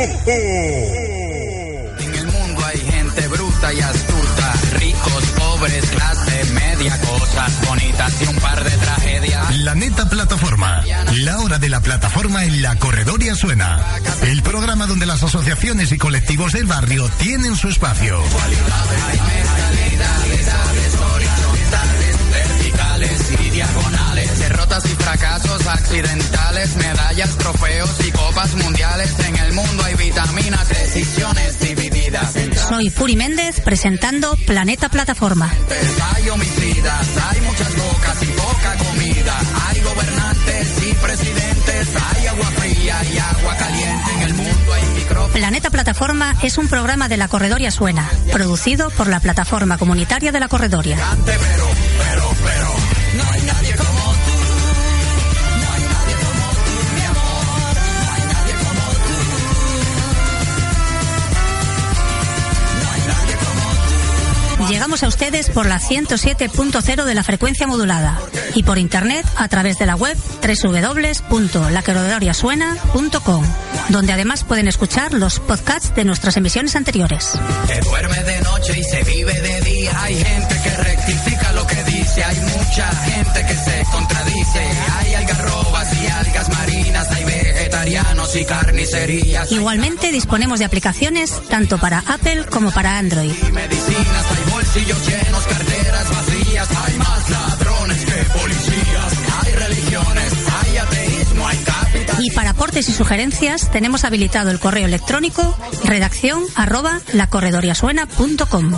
En el mundo hay gente bruta y astuta, ricos, pobres, clase media, cosas bonitas y un par de tragedias. La neta plataforma. La hora de la plataforma en la corredoria suena. El programa donde las asociaciones y colectivos del barrio tienen su espacio. Derrotas y fracasos accidentales, medallas, trofeos y copas mundiales. En el mundo hay vitaminas, decisiones divididas. Soy Puri Méndez presentando Planeta Plataforma. hay homicidas, hay muchas bocas y poca comida. Hay gobernantes y presidentes, hay agua fría y agua caliente. En el mundo hay micrófonos. Planeta Plataforma es un programa de la Corredoria Suena, producido por la Plataforma Comunitaria de la Corredoria. pero, pero, Llegamos a ustedes por la 107.0 de la frecuencia modulada y por internet a través de la web www.lacorredoriasuena.com, donde además pueden escuchar los podcasts de nuestras emisiones anteriores. Se duerme de noche y se vive de día. Hay gente que rectifica dice. Hay mucha gente que se contradice. Hay algarrobas y algas marinas. Hay vegetarianos y carnicerías. Igualmente disponemos de aplicaciones tanto para Apple como para Android. Hay medicinas, hay bolsillos llenos, carteras vacías. Hay más ladrones que policías. Hay religiones, hay ateísmo, hay capital. Y para aportes y sugerencias tenemos habilitado el correo electrónico redacción arroba lacorredoriasuena.com.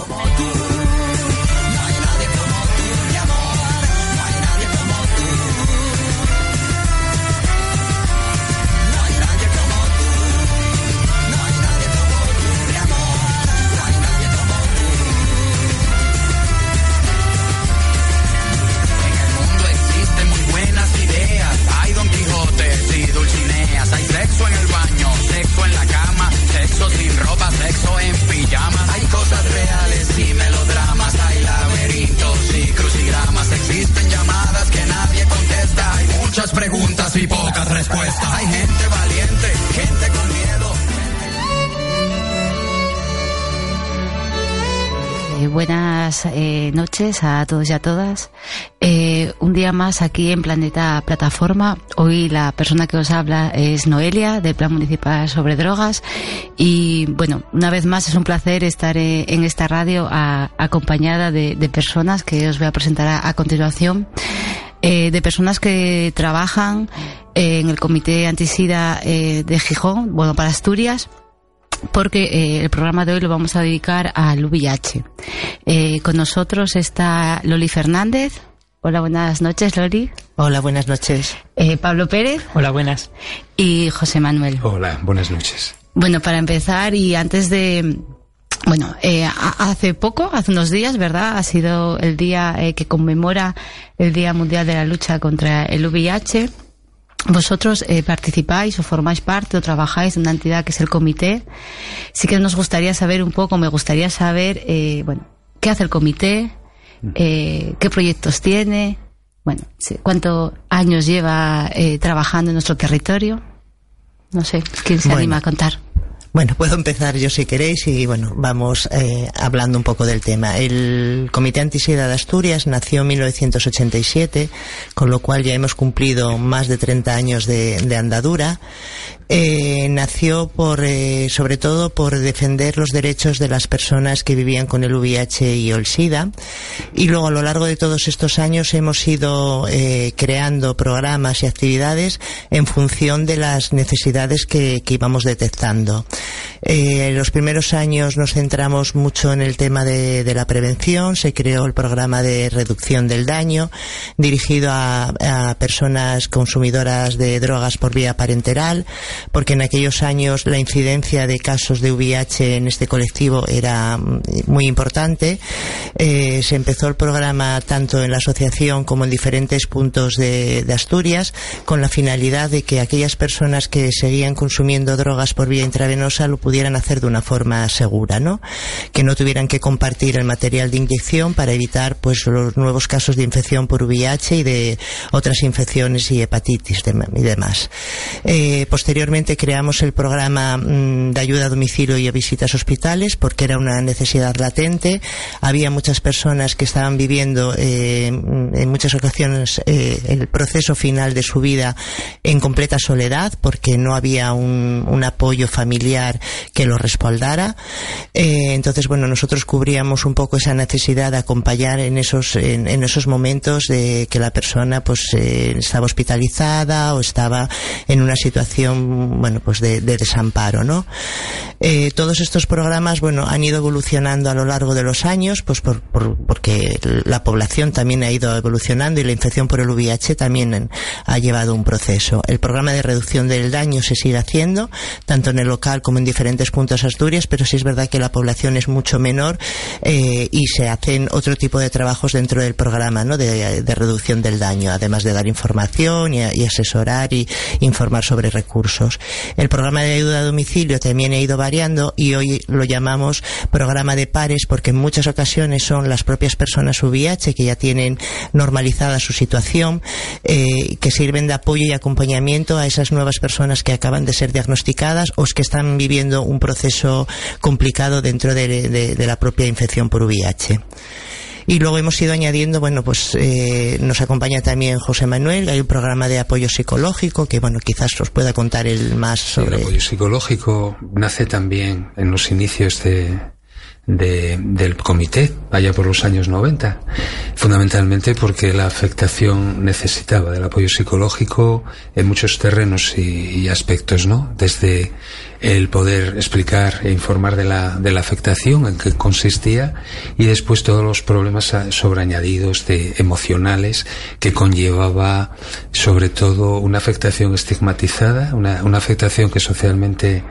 noches a todos y a todas. Eh, un día más aquí en Planeta Plataforma. Hoy la persona que os habla es Noelia, del Plan Municipal sobre Drogas. Y bueno, una vez más es un placer estar eh, en esta radio acompañada de, personas que os voy a presentar a, a continuación. Eh, de personas que trabajan eh, en el Comité Antisida eh, de Gijón, bueno, para Asturias porque eh, el programa de hoy lo vamos a dedicar al VIH. Eh, con nosotros está Loli Fernández. Hola, buenas noches, Loli. Hola, buenas noches. Eh, Pablo Pérez Hola, buenas. y José Manuel. Hola, buenas noches. Bueno, para empezar y antes de... Bueno, eh, hace poco, hace unos días, ¿verdad? Ha sido el día eh, que conmemora el Día Mundial de la Lucha contra el VIH. Vosotros eh, participáis o formáis parte o trabajáis en una entidad que es el comité. Sí que nos gustaría saber un poco, me gustaría saber, eh, bueno, qué hace el comité, eh, qué proyectos tiene, bueno, cuántos años lleva eh, trabajando en nuestro territorio. No sé, ¿quién se Bueno. anima a contar? Bueno, puedo empezar yo si queréis y bueno, vamos eh, hablando un poco del tema. El Comité Antisida de Asturias nació en 1987, con lo cual ya hemos cumplido más de 30 años de, andadura. Eh, nació por, eh, sobre todo por defender los derechos de las personas que vivían con el VIH y el SIDA. Y luego a lo largo de todos estos años hemos ido eh, creando programas y actividades en función de las necesidades que íbamos detectando. Eh, los primeros años nos centramos mucho en el tema de, la prevención. Se creó el programa de reducción del daño dirigido a, a personas consumidoras de drogas por vía parenteral, porque en aquellos años la incidencia de casos de VIH en este colectivo era mm, muy importante. Eh, se empezó el programa tanto en la asociación como en diferentes puntos de, de Asturias con la finalidad de que aquellas personas que seguían consumiendo drogas por vía intravenosa lo pudieran hacer de una forma segura, ¿no? Que no tuvieran que compartir el material de inyección para evitar pues los nuevos casos de infección por VIH y de otras infecciones y hepatitis y demás. Eh, posteriormente creamos el programa mm, de ayuda a domicilio y a visitas hospitales porque era una necesidad latente. Había muchas personas que estaban viviendo eh, en muchas ocasiones eh, el proceso final de su vida en completa soledad porque no había un apoyo familiar que lo respaldara. Eh, entonces, bueno, nosotros cubríamos un poco esa necesidad de acompañar en esos, en, en esos momentos de que la persona pues eh, estaba hospitalizada o estaba en una situación, bueno, pues de, de desamparo, ¿no? Eh, todos estos programas, bueno, han ido evolucionando a lo largo de los años, pues por, por, porque la población también ha ido evolucionando y la infección por el VIH también ha llevado un proceso. El programa de reducción del daño se sigue haciendo, tanto en el local como en diferentes puntos Asturias, pero sí es verdad que la población es mucho menor eh, y se hacen otro tipo de trabajos dentro del programa ¿no? de, reducción del daño, además de dar información y, y, asesorar y informar sobre recursos. El programa de ayuda a domicilio también ha ido variando y hoy lo llamamos programa de pares porque en muchas ocasiones son las propias personas VIH que ya tienen normalizada su situación, eh, que sirven de apoyo y acompañamiento a esas nuevas personas que acaban de ser diagnosticadas o que están viviendo un proceso complicado dentro de, de, de la propia infección por VIH. Y luego hemos ido añadiendo, bueno, pues eh, nos acompaña también José Manuel, hay un programa de apoyo psicológico que, bueno, quizás os pueda contar el más sobre... El apoyo psicológico nace también en los inicios de, de, del comité, allá por los años 90, fundamentalmente porque la afectación necesitaba del apoyo psicológico en muchos terrenos y, y aspectos, ¿no? Desde el poder explicar e informar de la, de la afectación, en qué consistía, y después todos los problemas sobreañadidos de emocionales que conllevaba sobre todo una afectación estigmatizada, una, una afectación que socialmente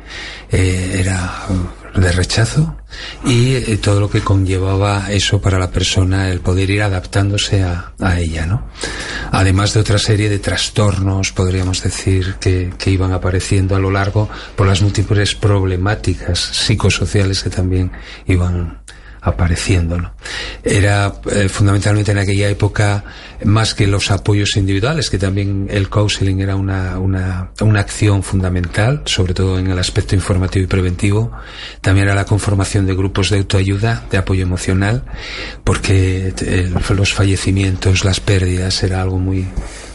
eh, era de rechazo y eh, todo lo que conllevaba eso para la persona, el poder ir adaptándose a, a ella, ¿no? Además de otra serie de trastornos, podríamos decir, que, que, iban apareciendo a lo largo por las múltiples problemáticas psicosociales que también iban apareciendo. ¿no? Era eh, fundamentalmente en aquella época más que los apoyos individuales, que también el counseling era una, una, una acción fundamental, sobre todo en el aspecto informativo y preventivo. También era la conformación de grupos de autoayuda, de apoyo emocional, porque el, los fallecimientos, las pérdidas era algo muy,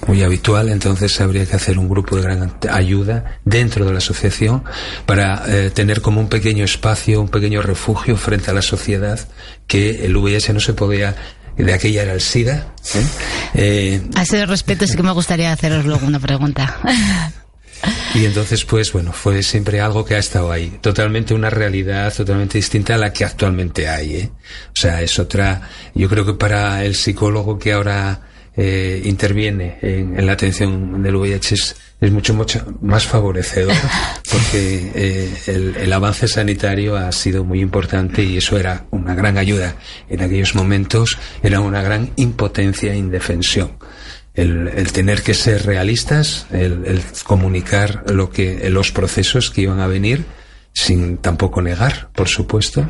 muy habitual, entonces habría que hacer un grupo de gran ayuda dentro de la asociación para eh, tener como un pequeño espacio, un pequeño refugio frente a la sociedad que el VIH no se podía de aquella era el SIDA. ¿eh? Eh, a ese respecto sí que me gustaría haceros luego una pregunta. Y entonces, pues bueno, fue siempre algo que ha estado ahí. Totalmente una realidad totalmente distinta a la que actualmente hay. ¿eh? O sea, es otra. Yo creo que para el psicólogo que ahora eh, interviene en, en, la atención del VIH es, es mucho, mucho más favorecedor porque eh, el, el, avance sanitario ha sido muy importante y eso era una gran ayuda. En aquellos momentos era una gran impotencia e indefensión. El, el, tener que ser realistas, el, el, comunicar lo que, los procesos que iban a venir, sin tampoco negar, por supuesto,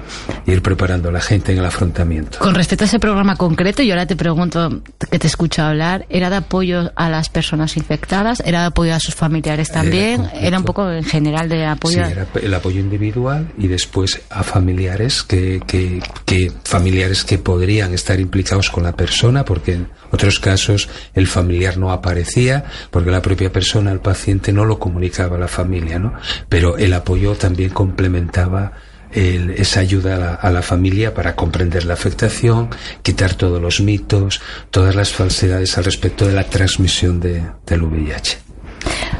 ir preparando a la gente en el afrontamiento. Con respecto a ese programa concreto, yo ahora te pregunto, que te escucho hablar, ¿era de apoyo a las personas infectadas? ¿Era de apoyo a sus familiares también? ¿Era, ¿Era un poco en general de apoyo? Sí, era el apoyo individual y después a familiares que, que, que familiares que podrían estar implicados con la persona, porque en otros casos el familiar no aparecía, porque la propia persona, el paciente, no lo comunicaba a la familia, ¿no? Pero el apoyo también complementaba el, esa ayuda a la, a la, familia para comprender la afectación, quitar todos los mitos, todas las falsedades al respecto de la transmisión de, del VIH.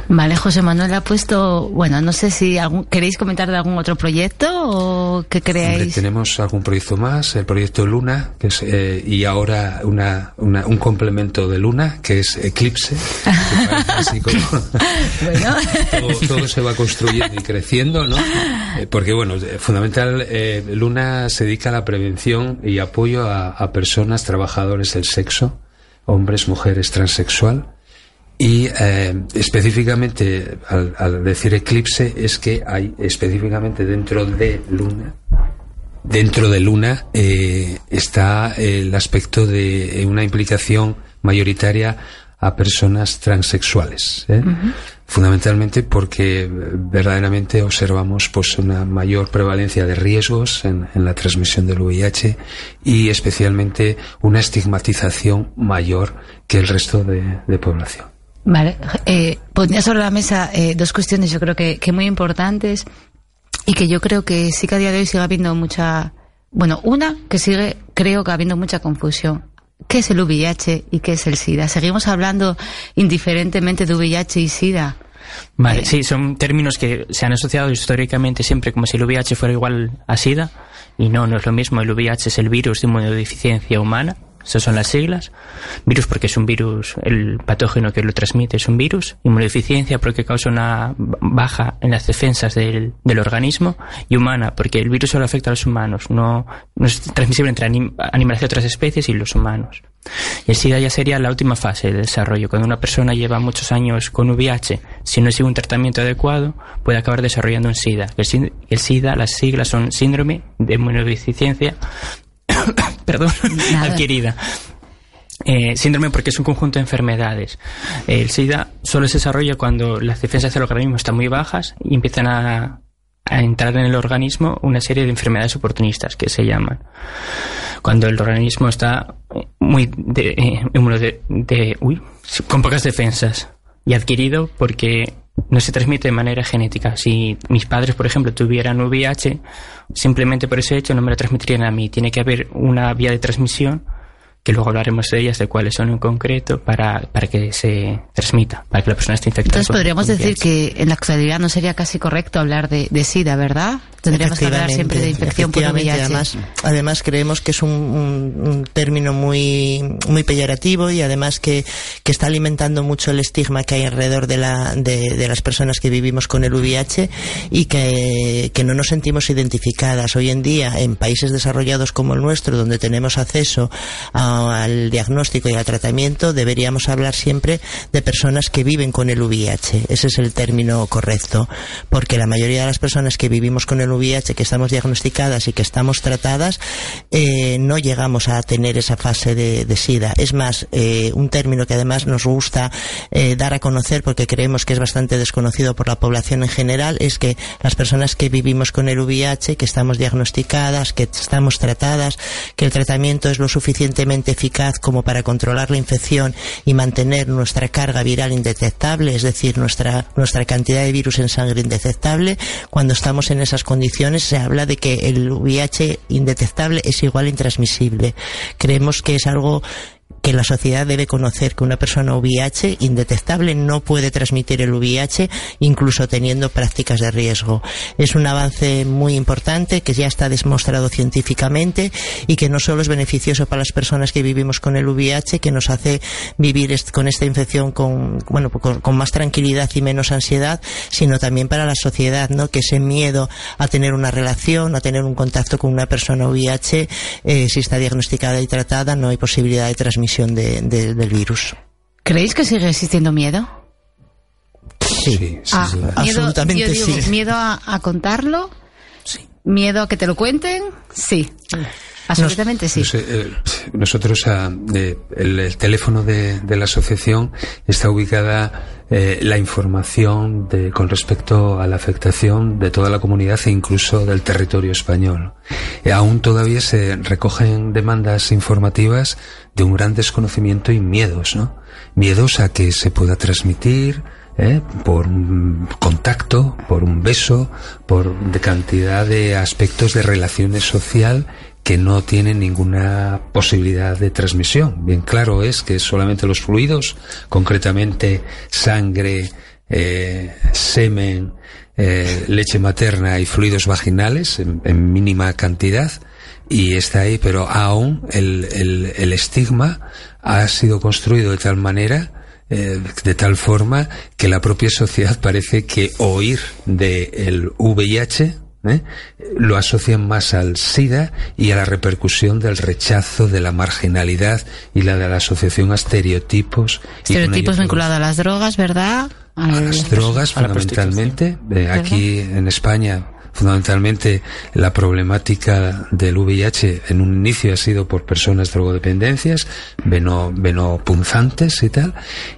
Vale, José Manuel ha puesto, bueno, no sé si algún, queréis comentar de algún otro proyecto o qué creéis. Hombre, tenemos algún proyecto más, el proyecto Luna, que es, eh, y ahora una, una, un complemento de Luna, que es Eclipse. Que así como bueno. todo, todo, se va construyendo y creciendo, ¿no? Eh, porque, bueno, fundamental, eh, Luna se dedica a la prevención y apoyo a, a personas, trabajadores del sexo, hombres, mujeres, transexual, Y eh, específicamente, al, decir eclipse, es que hay específicamente dentro de Luna, dentro de Luna eh, está el aspecto de una implicación mayoritaria a personas transexuales. ¿eh? Fundamentalmente porque verdaderamente observamos pues una mayor prevalencia de riesgos en, la transmisión del VIH y especialmente una estigmatización mayor que el resto de población. Vale, eh, pondría sobre la mesa eh, dos cuestiones yo creo que, que muy importantes y que yo creo que sí que a día de hoy sigue habiendo mucha, bueno, una que sigue, creo que habiendo mucha confusión. ¿Qué es el VIH y qué es el SIDA? Seguimos hablando indiferentemente de VIH y SIDA. Vale, eh, sí, son términos que se han asociado históricamente siempre como si el VIH fuera igual a SIDA y no, no es lo mismo. El VIH es el virus de inmunodeficiencia humana esas son las siglas. Virus porque es un virus, el patógeno que lo transmite es un virus. Inmunodeficiencia porque causa una baja en las defensas del, del organismo. Y humana porque el virus solo afecta a los humanos, no, no es transmisible entre animales de otras especies y los humanos. Y el SIDA ya sería la última fase del desarrollo. Cuando una persona lleva muchos años con VIH, si no sigue un tratamiento adecuado, puede acabar desarrollando un SIDA. El SIDA, las siglas son síndrome de inmunodeficiencia perdón, adquirida. Eh, síndrome porque es un conjunto de enfermedades. El SIDA solo se desarrolla cuando las defensas del organismo están muy bajas y empiezan a, entrar en el organismo una serie de enfermedades oportunistas que se llaman. Cuando el organismo está muy de, eh, de, uy, con pocas defensas y adquirido porque no se transmite de manera genética. Si mis padres, por ejemplo, tuvieran VIH, simplemente por ese hecho no me lo transmitirían a mí. Tiene que haber una vía de transmisión que luego hablaremos de ellas, de cuáles son en concreto, para, para que se transmita, para que la persona esté infectada. Entonces podríamos decir que en la actualidad no sería casi correcto hablar de, de SIDA, ¿verdad? Tendríamos que hablar siempre de infección por VIH. Además, además creemos que es un, un, término muy, muy peyorativo y además que, que, está alimentando mucho el estigma que hay alrededor de, la, de, de las personas que vivimos con el VIH y que, que no nos sentimos identificadas. Hoy en día, en países desarrollados como el nuestro, donde tenemos acceso a al diagnóstico y al tratamiento, deberíamos hablar siempre de personas que viven con el VIH. Ese es el término correcto, porque la mayoría de las personas que vivimos con el VIH, que estamos diagnosticadas y que estamos tratadas, eh, no llegamos a tener esa fase de, SIDA. Es más, eh, un término que además nos gusta eh, dar a conocer porque creemos que es bastante desconocido por la población en general, es que las personas que vivimos con el VIH, que estamos diagnosticadas, que estamos tratadas, que el tratamiento es lo suficientemente eficaz como para controlar la infección y mantener nuestra carga viral indetectable, es decir, nuestra, nuestra cantidad de virus en sangre indetectable, cuando estamos en esas condiciones se habla de que el VIH indetectable es igual a intransmisible. Creemos que es algo que la sociedad debe conocer que una persona VIH indetectable no puede transmitir el VIH incluso teniendo prácticas de riesgo. Es un avance muy importante que ya está demostrado científicamente y que no solo es beneficioso para las personas que vivimos con el VIH, que nos hace vivir con esta infección con, bueno, con, más tranquilidad y menos ansiedad, sino también para la sociedad, ¿no? Que ese miedo a tener una relación, a tener un contacto con una persona VIH, eh, si está diagnosticada y tratada, no hay posibilidad de transmisión del virus. ¿Creéis que sigue existiendo miedo? Sí, ah, absolutamente sí. ¿Miedo a, contarlo? Sí. ¿Miedo a que te lo cuenten? Sí. Absolutamente sí. Eh, nosotros, ah, eh, el, teléfono de, la asociación está ubicada eh, la información de, con respecto a la afectación de toda la comunidad e incluso del territorio español. aún todavía se recogen demandas informativas de un gran desconocimiento y miedos, ¿no? Miedos a que se pueda transmitir, por un contacto, por un beso, por de cantidad de aspectos de relaciones social que no tienen ninguna posibilidad de transmisión. Bien claro es que solamente los fluidos, concretamente sangre, eh, semen, eh, leche materna y fluidos vaginales en, mínima cantidad, y está ahí, pero aún el, el, estigma ha sido construido de tal manera eh, de tal forma que la propia sociedad parece que oír del VIH ¿eh? lo asocian más al SIDA y a la repercusión del rechazo, de la marginalidad y la de la asociación a estereotipos. Estereotipos vinculados a las drogas, ¿verdad? A, las drogas, fundamentalmente. Eh, aquí en España fundamentalmente la problemática del VIH en un inicio ha sido por personas drogodependencias, veno, venopunzantes y tal,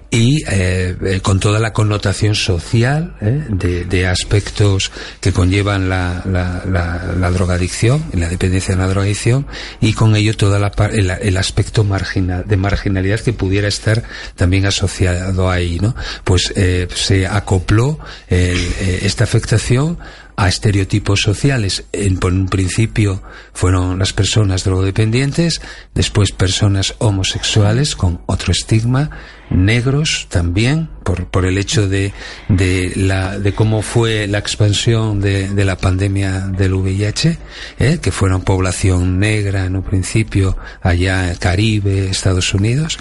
y eh, eh, con toda la connotación social eh, de, aspectos que conllevan la, la, la, drogadicción y la dependencia de la drogadicción y con ello todo el, el, aspecto de marginalidad que pudiera estar también asociado ahí, ¿no? Pues eh, se acopló eh, esta afectación a estereotipos sociales. En, por un principio fueron las personas drogodependientes, después personas homosexuales con otro estigma, negros también, por, por el hecho de, de, la, de cómo fue la expansión de, de la pandemia del VIH, ¿eh? que fueron población negra en un principio allá en Caribe, Estados Unidos,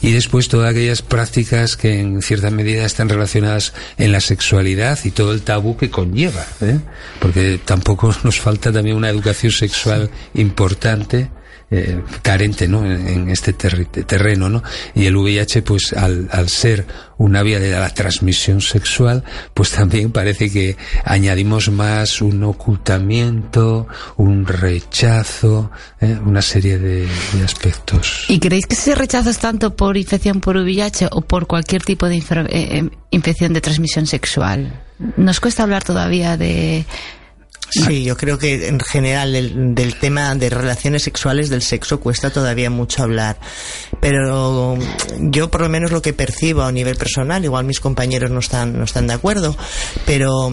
y después todas aquellas prácticas que en cierta medida están relacionadas en la sexualidad y todo el tabú que conlleva, ¿eh? porque tampoco nos falta también una educación sexual importante eh, carente ¿no? en, este ter terreno ¿no? y el VIH pues al, al ser una vía de la transmisión sexual pues también parece que añadimos más un ocultamiento un rechazo ¿eh? una serie de, aspectos ¿y creéis que ese rechazo es tanto por infección por VIH o por cualquier tipo de eh, infección de transmisión sexual? nos cuesta hablar todavía de Sí, yo creo que en general del, del, tema de relaciones sexuales del sexo cuesta todavía mucho hablar. Pero yo por lo menos lo que percibo a nivel personal, igual mis compañeros no están, no están de acuerdo, pero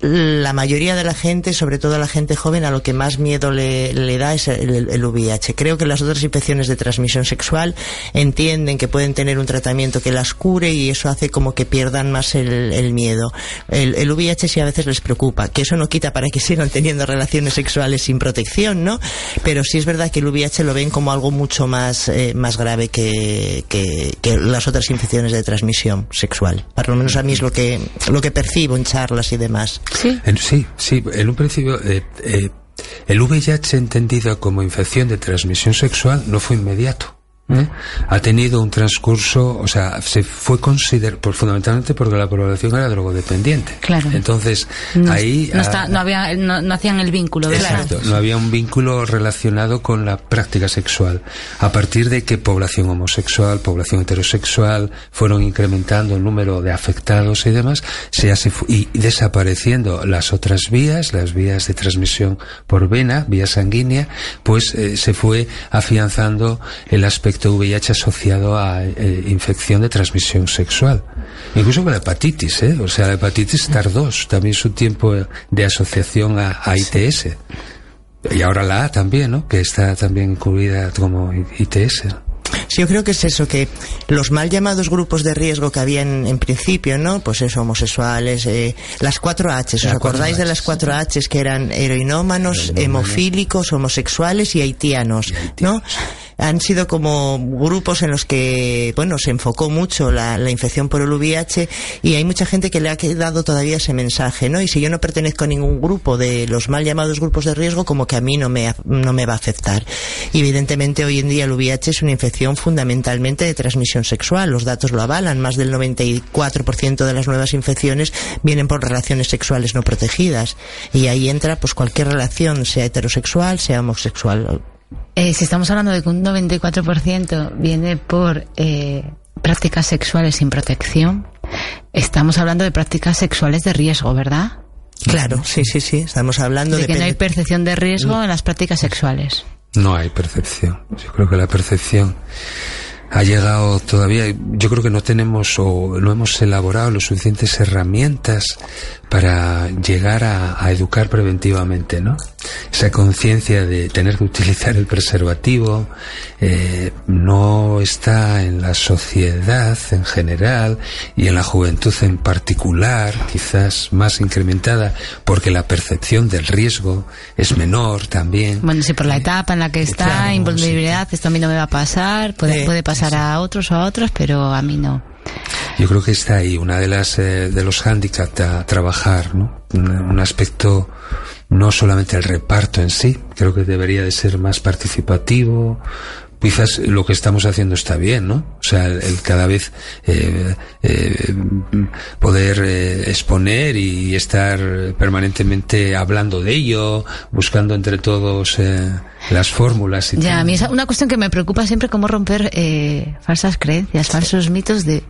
la mayoría de la gente, sobre todo la gente joven, a lo que más miedo le, le da es el, el, el, VIH. Creo que las otras infecciones de transmisión sexual entienden que pueden tener un tratamiento que las cure y eso hace como que pierdan más el, el miedo. El, VIH sí a veces les preocupa, que eso no quita para que sigan teniendo relaciones sexuales sin protección, ¿no? Pero sí es verdad que el VIH lo ven como algo mucho más, eh, más grave que, que, que, las otras infecciones de transmisión sexual. Por lo menos a mí es lo que, lo que percibo en charlas y demás. Sí, en, sí, sí, en un principio eh, eh, el VIH entendido como infección de transmisión sexual no fue inmediato. ¿Eh? ha tenido un transcurso, o sea, se fue considerado, por, fundamentalmente porque la población era drogodependiente. Claro. Entonces, no, ahí. No, está, no, había, no, no, hacían el vínculo, ¿verdad? Exacto, no había un vínculo relacionado con la práctica sexual. A partir de que población homosexual, población heterosexual, fueron incrementando el número de afectados y demás, se hace, y desapareciendo las otras vías, las vías de transmisión por vena, vía sanguínea, pues eh, se fue afianzando el aspecto efecto VIH asociado a eh, infección de transmisión sexual. Incluso con la hepatitis, ¿eh? O sea, la hepatitis tardó también su tiempo de asociación a, a ITS. Y ahora la A también, ¿no? Que está también incluida como ITS. Sí, yo creo que es eso, que los mal llamados grupos de riesgo que había en, principio, ¿no? Pues eso, homosexuales, eh, las cuatro Hs, ¿os La acordáis de las cuatro Hs que eran heroinómanos, Heroinómanos. hemofílicos, homosexuales y haitianos, ¿no? Han sido como grupos en los que, bueno, se enfocó mucho la, la infección por el VIH y hay mucha gente que le ha quedado todavía ese mensaje, ¿no? Y si yo no pertenezco a ningún grupo de los mal llamados grupos de riesgo, como que a mí no me, no me va a afectar. Y evidentemente hoy en día el VIH es una infección fundamentalmente de transmisión sexual. Los datos lo avalan. Más del 94% de las nuevas infecciones vienen por relaciones sexuales no protegidas. Y ahí entra pues cualquier relación, sea heterosexual, sea homosexual. Eh, si estamos hablando de que un 94% viene por eh, prácticas sexuales sin protección, estamos hablando de prácticas sexuales de riesgo, ¿verdad? Claro, sí, sí, sí. Estamos hablando de de que no hay percepción de riesgo en las prácticas sexuales. No hay percepción. Yo creo que la percepción ha llegado todavía. Yo creo que no tenemos o no hemos elaborado lo suficientes herramientas para llegar a, a educar preventivamente, ¿no? Esa conciencia de tener que utilizar el preservativo eh, no está en la sociedad en general y en la juventud en particular, quizás más incrementada porque la percepción del riesgo es menor también. Bueno, si por la etapa en la que está, Claro, invulnerabilidad, esto a mí no me va a pasar, puede, Eh, puede pasar a otros o a otros, pero a mí no. Yo creo que está ahí una de las eh, de los hándicaps a trabajar, ¿no? Un, un, aspecto no solamente el reparto en sí, creo que debería de ser más participativo. Quizás lo que estamos haciendo está bien, ¿no? O sea, el, el cada vez eh, eh, poder eh, exponer y estar permanentemente hablando de ello, buscando entre todos eh, las fórmulas. Y ya, todo. a mí es una cuestión que me preocupa siempre cómo romper eh, falsas creencias, falsos mitos de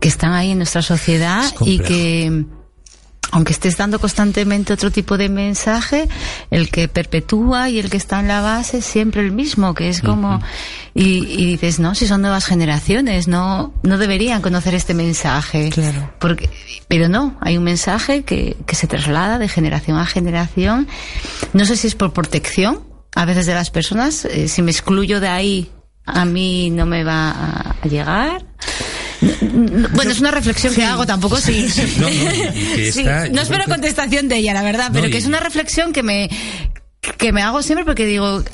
que están ahí en nuestra sociedad y que aunque estés dando constantemente otro tipo de mensaje, el que perpetúa y el que está en la base es siempre el mismo, que es como, uh -huh. y, y, dices, no, si son nuevas generaciones, no, no deberían conocer este mensaje. Claro. Porque, pero no, hay un mensaje que, que se traslada de generación a generación. No sé si es por protección, a veces de las personas, eh, si me excluyo de ahí, a mí no me va a, a llegar. Bueno, es una reflexión sí. que hago, tampoco sí. No, no, que está, sí. no espero que... contestación de ella, la verdad, pero no, que y... es una reflexión que me que me hago siempre porque digo,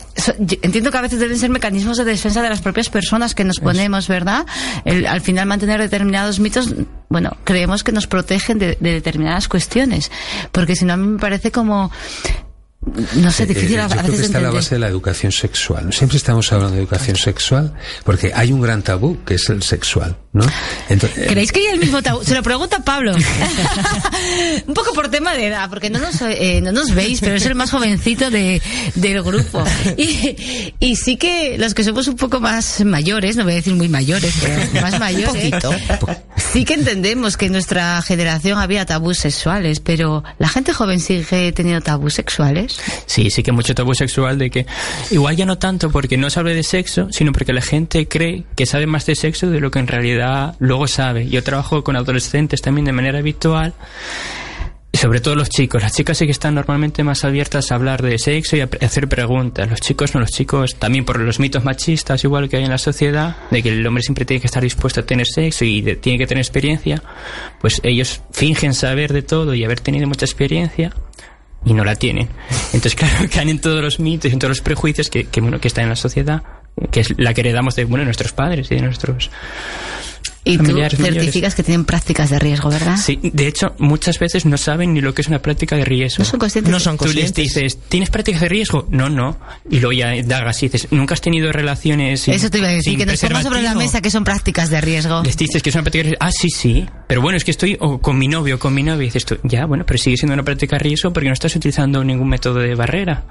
entiendo que a veces deben ser mecanismos de defensa de las propias personas que nos ponemos, ¿verdad? El, al final mantener determinados mitos, bueno, creemos que nos protegen de, de determinadas cuestiones, porque si no a mí me parece como no sé, difícil eh, a, yo a creo veces que está entender. la base de la educación sexual. Siempre estamos hablando de educación sexual porque hay un gran tabú que es el sexual, ¿no? Entonces, ¿Creéis que hay el mismo tabú? Se lo pregunta Pablo. un poco por tema de edad, porque no nos, eh, no nos veis, pero es el más jovencito de, del grupo. Y, y, sí que los que somos un poco más mayores, no voy a decir muy mayores, pero más mayores, sí que entendemos que en nuestra generación había tabús sexuales, pero la gente joven sigue teniendo tabús sexuales. Sí, sí que mucho tabú sexual de que igual ya no tanto porque no se hable de sexo, sino porque la gente cree que sabe más de sexo de lo que en realidad luego sabe. Yo trabajo con adolescentes también de manera habitual sobre todo los chicos. Las chicas sí que están normalmente más abiertas a hablar de sexo y a hacer preguntas. Los chicos no, los chicos también por los mitos machistas igual que hay en la sociedad, de que el hombre siempre tiene que estar dispuesto a tener sexo y tiene que tener experiencia, pues ellos fingen saber de todo y haber tenido mucha experiencia y no la tienen. Entonces, claro, caen en todos los mitos y en todos los prejuicios que, que, bueno, que están en la sociedad, que es la que heredamos de bueno, nuestros padres y de nuestros y tú certificas mayores. que tienen prácticas de riesgo, ¿verdad? Sí, de hecho, muchas veces no saben ni lo que es una práctica de riesgo. No son conscientes. No son conscientes. Tú les dices, ¿tienes prácticas de riesgo? No, no. Y luego ya dagas y dices, ¿nunca has tenido relaciones sin, Eso te iba a decir, que nos pongas sobre la mesa que son prácticas de riesgo. Les dices que es una práctica de riesgo. Ah, sí, sí. Pero bueno, es que estoy o con mi novio o con mi novia. Y dices tú, ya, bueno, pero sigue siendo una práctica de riesgo porque no estás utilizando ningún método de barrera.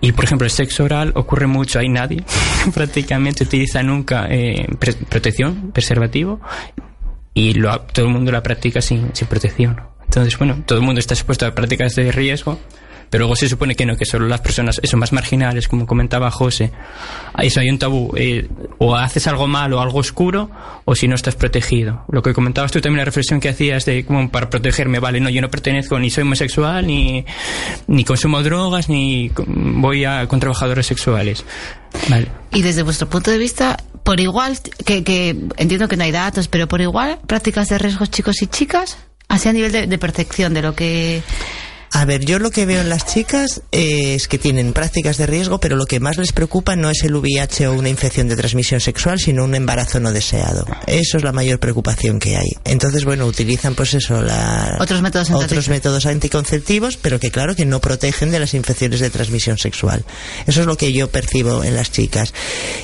Y, por ejemplo, el sexo oral ocurre mucho. Hay nadie prácticamente utiliza nunca eh, pre protección, preservativo y lo, todo el mundo la practica sin, sin protección. Entonces, bueno, todo el mundo está expuesto a prácticas de riesgo, pero luego se supone que no, que solo las personas son más marginales, como comentaba José. Eso hay un tabú. Eh, o haces algo malo, algo oscuro, o si no estás protegido. Lo que comentabas tú también, la reflexión que hacías de como para protegerme, vale, no, yo no pertenezco, ni soy homosexual, ni, ni consumo drogas, ni voy a, con trabajadores sexuales. Vale. Y desde vuestro punto de vista, por igual, que, que entiendo que no hay datos, pero por igual, prácticas de riesgos chicos y chicas, así a nivel de, de percepción de lo que a ver, yo lo que veo en las chicas es que tienen prácticas de riesgo, pero lo que más les preocupa no es el VIH o una infección de transmisión sexual, sino un embarazo no deseado. Eso es la mayor preocupación que hay. Entonces, bueno, utilizan pues eso, la, otros métodos otros métodos anticonceptivos, pero que claro que no protegen de las infecciones de transmisión sexual. Eso es lo que yo percibo en las chicas.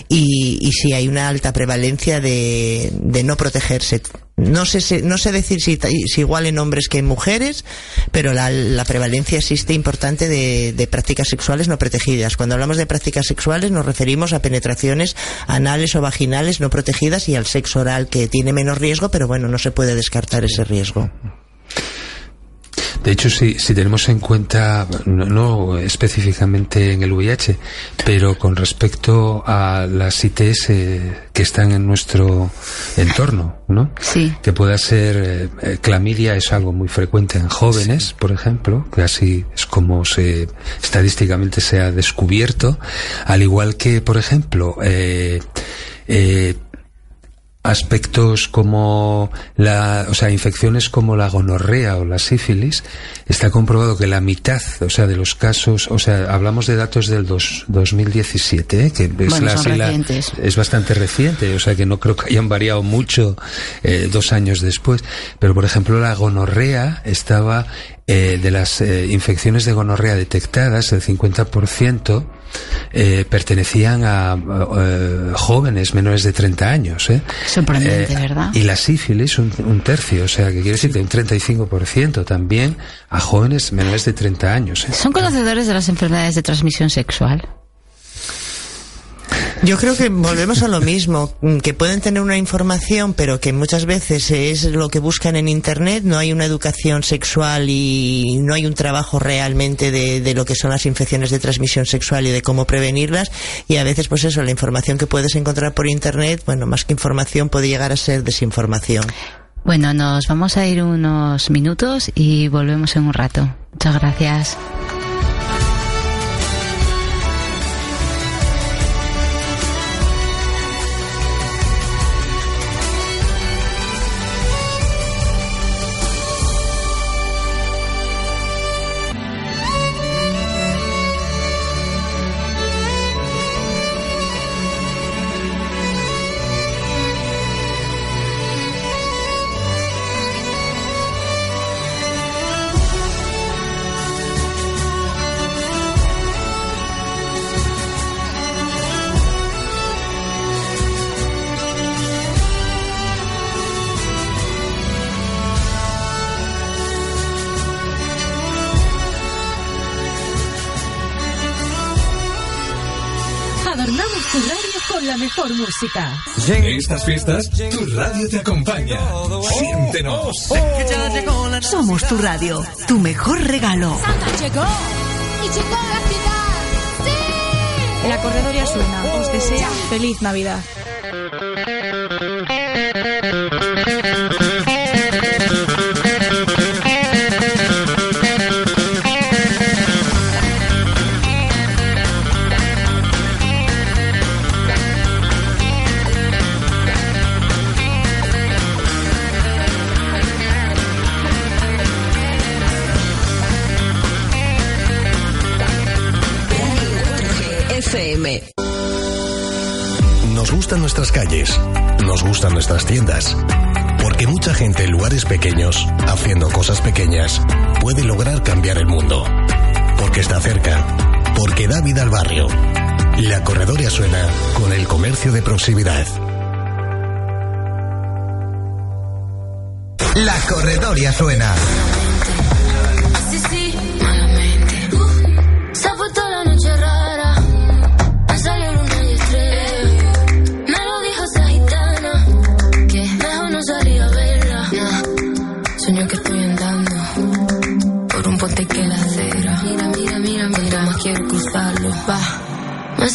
Y, y sí hay una alta prevalencia de, de no protegerse no sé, no sé decir si, si, igual en hombres que en mujeres, pero la, la prevalencia existe importante de, de, prácticas sexuales no protegidas. Cuando hablamos de prácticas sexuales nos referimos a penetraciones anales o vaginales no protegidas y al sexo oral que tiene menos riesgo, pero bueno, no se puede descartar ese riesgo. De hecho, si, si tenemos en cuenta, no, no, específicamente en el VIH, pero con respecto a las ITS que están en nuestro entorno, ¿no? Sí. Que pueda ser, eh, clamidia es algo muy frecuente en jóvenes, sí. por ejemplo, que así es como se, estadísticamente se ha descubierto, al igual que, por ejemplo, eh, eh, aspectos como la, o sea, infecciones como la gonorrea o la sífilis, está comprobado que la mitad, o sea, de los casos, o sea, hablamos de datos del dos, 2017, ¿eh? que es, Bueno, la, son es bastante reciente, o sea, que no creo que hayan variado mucho eh, dos años después. Pero, por ejemplo, la gonorrea estaba eh, de las eh, infecciones de gonorrea detectadas, el 50% eh, pertenecían a eh, jóvenes menores de 30 años. ¿eh? Sorprendente, ¿verdad? Y la sífilis un, un tercio, o sea, que quiere decir que un 35% también a jóvenes menores de 30 años. ¿eh? ¿Son conocedores de las enfermedades de transmisión sexual? Yo creo que volvemos a lo mismo, que pueden tener una información, pero que muchas veces es lo que buscan en Internet, no hay una educación sexual y no hay un trabajo realmente de lo que son las infecciones de transmisión sexual y de cómo prevenirlas, y a veces pues eso, la información que puedes encontrar por Internet, bueno, más que información puede llegar a ser desinformación. Bueno, nos vamos a ir unos minutos y volvemos en un rato. Muchas gracias. Adornamos tu radio con la mejor música. En estas fiestas, tu radio te acompaña. Siéntenos. Somos tu radio, tu mejor regalo. llegó y llegó a la ciudad. La corredoria suena. Os desea feliz Navidad. Gustan nuestras calles, nos gustan nuestras tiendas. Porque mucha gente en lugares pequeños, haciendo cosas pequeñas, puede lograr cambiar el mundo. Porque está cerca, porque da vida al barrio. La corredoria suena con el comercio de proximidad. La corredoria suena.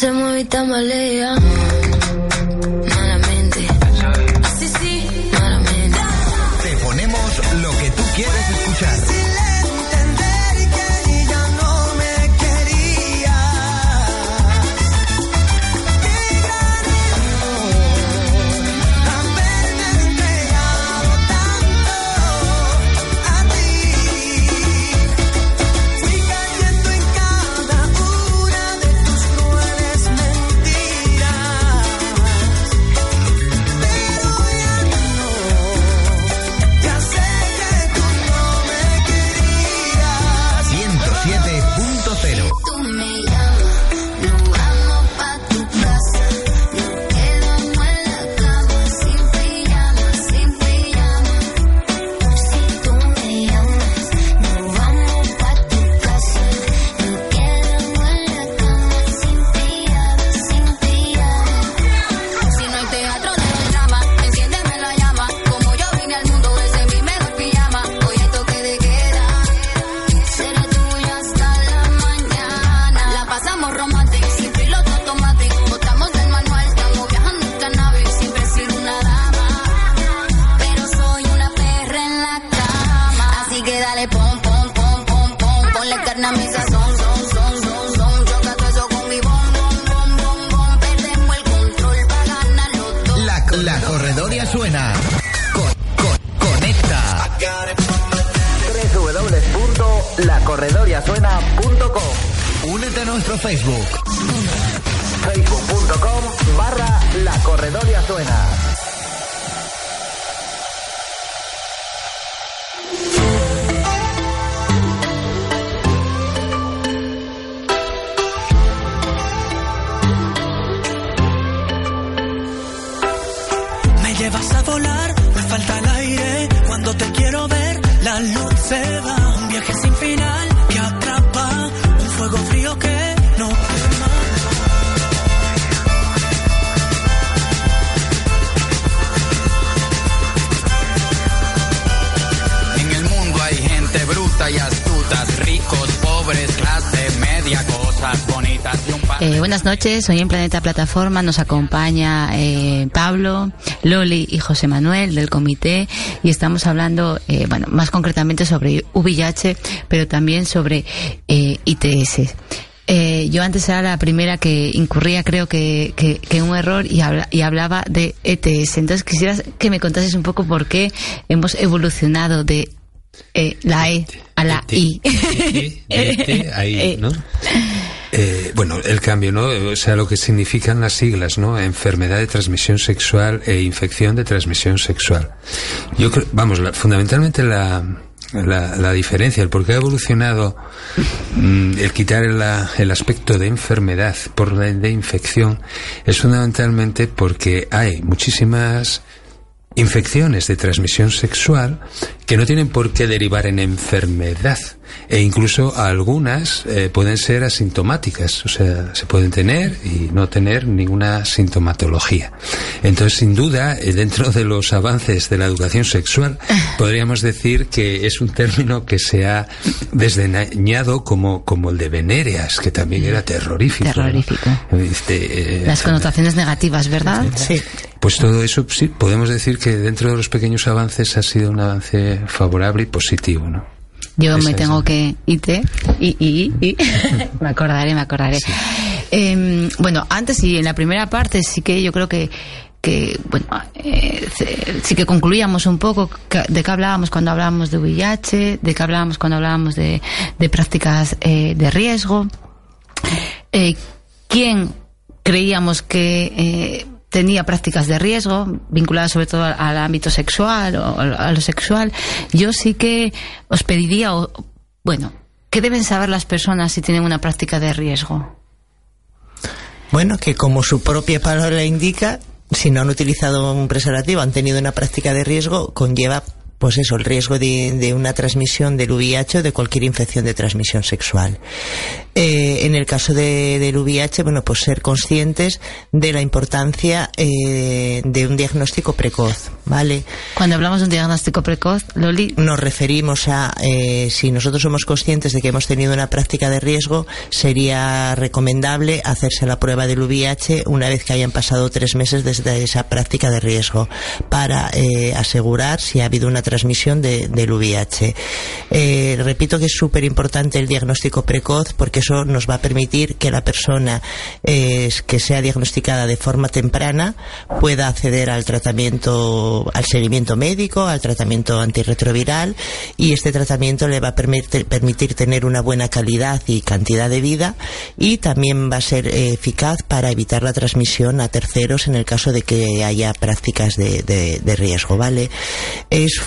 Se mueve y tambalea. Buenas noches, hoy en Planeta Plataforma nos acompaña eh, Pablo, Loli y José Manuel del comité y estamos hablando, eh, bueno, más concretamente sobre VIH, pero también sobre eh, ITS. Eh, yo antes era la primera que incurría, creo que, que, que un error y, habla- y hablaba de ETS. Entonces quisiera que me contases un poco por qué hemos evolucionado de eh, la E a la I. Ahí, ¿no? Eh, bueno, el cambio, ¿no? O sea, lo que significan las siglas, ¿no? Enfermedad de transmisión sexual e infección de transmisión sexual. Yo creo, vamos, la- fundamentalmente la, la, la diferencia, el por qué ha evolucionado mm, el quitar la- el aspecto de enfermedad por de infección es fundamentalmente porque hay muchísimas infecciones de transmisión sexual que no tienen por qué derivar en enfermedad e incluso algunas eh, pueden ser asintomáticas, o sea, se pueden tener y no tener ninguna sintomatología. Entonces, sin duda, eh, dentro de los avances de la educación sexual, podríamos decir que es un término que se ha desdeñado como, como el de venéreas, que también era terrorífico. ¿no? Terrorífico. Este, eh, Las connotaciones negativas, ¿verdad? Sí. Pues todo eso, sí, podemos decir que dentro de los pequeños avances ha sido un avance favorable y positivo, ¿no? Yo Esa me tengo que IT y, y, y. me acordaré, me acordaré. Em, bueno, antes y en la primera parte sí que yo creo que que bueno eh, sí que concluíamos un poco de qué hablábamos cuando hablábamos de VIH, de qué hablábamos cuando hablábamos de, de prácticas eh, de riesgo. Eh, ¿Quién creíamos que eh, tenía prácticas de riesgo vinculadas sobre todo al, ámbito sexual o a lo- a lo sexual? Yo sí que os pediría, o- bueno, ¿qué deben saber las personas si tienen una práctica de riesgo? Bueno, que como su propia palabra indica, si no han utilizado un preservativo, han tenido una práctica de riesgo, conlleva pues eso, el riesgo de, de una transmisión del VIH o de cualquier infección de transmisión sexual. Eh, en el caso de, del VIH, bueno, pues ser conscientes de la importancia eh, de un diagnóstico precoz, ¿vale? Cuando hablamos de un diagnóstico precoz, Loli, Nos referimos a, eh, si nosotros somos conscientes de que hemos tenido una práctica de riesgo, sería recomendable hacerse la prueba del VIH una vez que hayan pasado tres meses desde esa práctica de riesgo para eh, asegurar si ha habido una transmisión de- del VIH. Eh, repito que es súper importante el diagnóstico precoz porque eso nos va a permitir que la persona eh, que sea diagnosticada de forma temprana pueda acceder al tratamiento, al seguimiento médico, al tratamiento antirretroviral y este tratamiento le va a permitir, tener una buena calidad y cantidad de vida y también va a ser eh, eficaz para evitar la transmisión a terceros en el caso de que haya prácticas de, riesgo, ¿vale? Es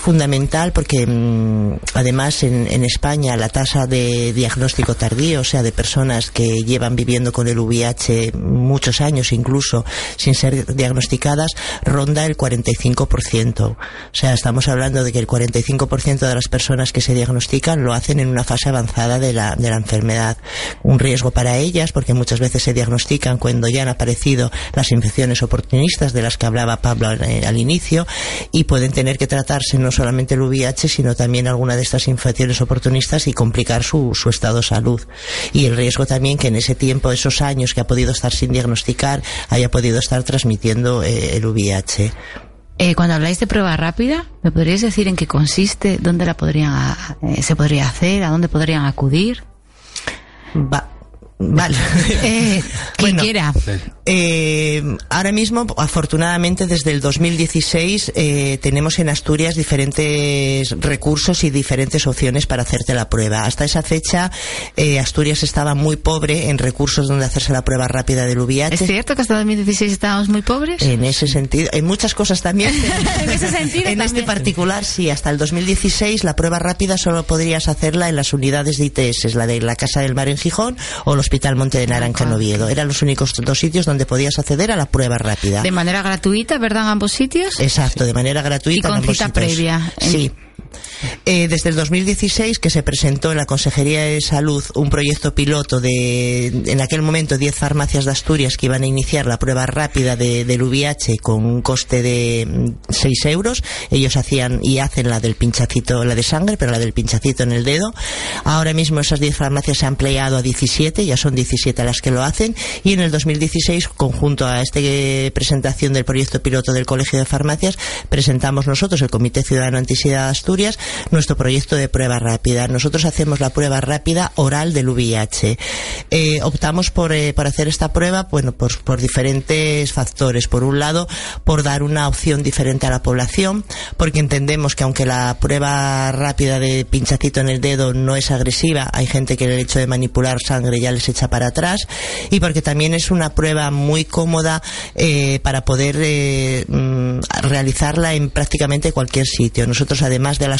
porque mm, además en, en España la tasa de diagnóstico tardío, o sea, de personas que llevan viviendo con el VIH muchos años incluso sin ser diagnosticadas, ronda el 45%. O sea, estamos hablando de que el 45% de las personas que se diagnostican lo hacen en una fase avanzada de la, de la enfermedad. Un riesgo para ellas porque muchas veces se diagnostican cuando ya han aparecido las infecciones oportunistas de las que hablaba Pablo al, eh, al inicio y pueden tener que tratarse no solamente el VIH sino también alguna de estas infecciones oportunistas y complicar su, su estado de salud. Y el riesgo también que en ese tiempo, esos años que ha podido estar sin diagnosticar, haya podido estar transmitiendo eh, el VIH. eh, cuando habláis de prueba rápida, ¿me podríais decir en qué consiste? ¿Dónde la podrían, eh, se podría hacer? ¿A dónde podrían acudir? Va- Vale. Eh, quien quiera. Eh, ahora mismo, afortunadamente, desde el 2016 eh, tenemos en Asturias diferentes recursos y diferentes opciones para hacerte la prueba. Hasta esa fecha, eh, Asturias estaba muy pobre en recursos donde hacerse la prueba rápida del VIH. ¿Es cierto que hasta 2016 estábamos muy pobres? En ese sentido, en muchas cosas también. en ese sentido en este particular, sí. Hasta el 2016 la prueba rápida solo podrías hacerla en las unidades de ITS, la de la Casa del Mar en Gijón o el Hospital Monte de Naranja en Oviedo. Eran los únicos dos sitios donde podías acceder a la prueba rápida. De manera gratuita, ¿verdad? En ambos sitios. Exacto, de manera Y gratuita. en con ambos cita sitios. previa. Sí. Eh, desde el 2016 que se presentó en la Consejería de Salud un proyecto piloto de, en aquel momento, 10 farmacias de Asturias que iban a iniciar la prueba rápida de, del VIH con un coste de mm, 6 euros. Ellos hacían y hacen la del pinchacito, la de sangre, pero la del pinchacito en el dedo. Ahora mismo esas 10 farmacias se han ampliado a 17, ya son 17 las que lo hacen. Y en el 2016, conjunto a esta presentación del proyecto piloto del Colegio de Farmacias, presentamos nosotros, el Comité Ciudadano Antisida de Asturias, nuestro proyecto de prueba rápida. Nosotros hacemos la prueba rápida oral del VIH. Eh, optamos por, eh, por hacer esta prueba, bueno, por, por diferentes factores. Por un lado, por dar una opción diferente a la población, porque entendemos que aunque la prueba rápida de pinchacito en el dedo no es agresiva, hay gente que el hecho de manipular sangre ya les echa para atrás, y porque también es una prueba muy cómoda eh, para poder mm, realizarla en prácticamente cualquier sitio. Nosotros, además de la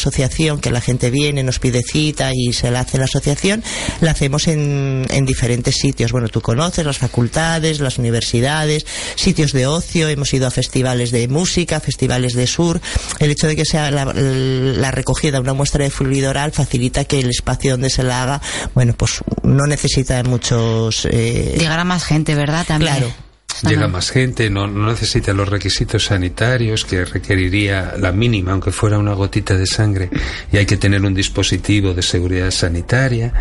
que la gente viene, nos pide cita y se la hace en la asociación, la hacemos en, en diferentes sitios. Bueno, tú conoces las facultades, las universidades, sitios de ocio, hemos ido a festivales de música, festivales de sur. El hecho de que sea la, la recogida una muestra de fluido oral facilita que el espacio donde se la haga, bueno, pues no necesita muchos... Eh, Llegar a más gente, ¿verdad? También. Claro. Llega más gente, no, no necesita los requisitos sanitarios que requeriría la mínima, aunque fuera una gotita de sangre, y hay que tener un dispositivo de seguridad sanitaria,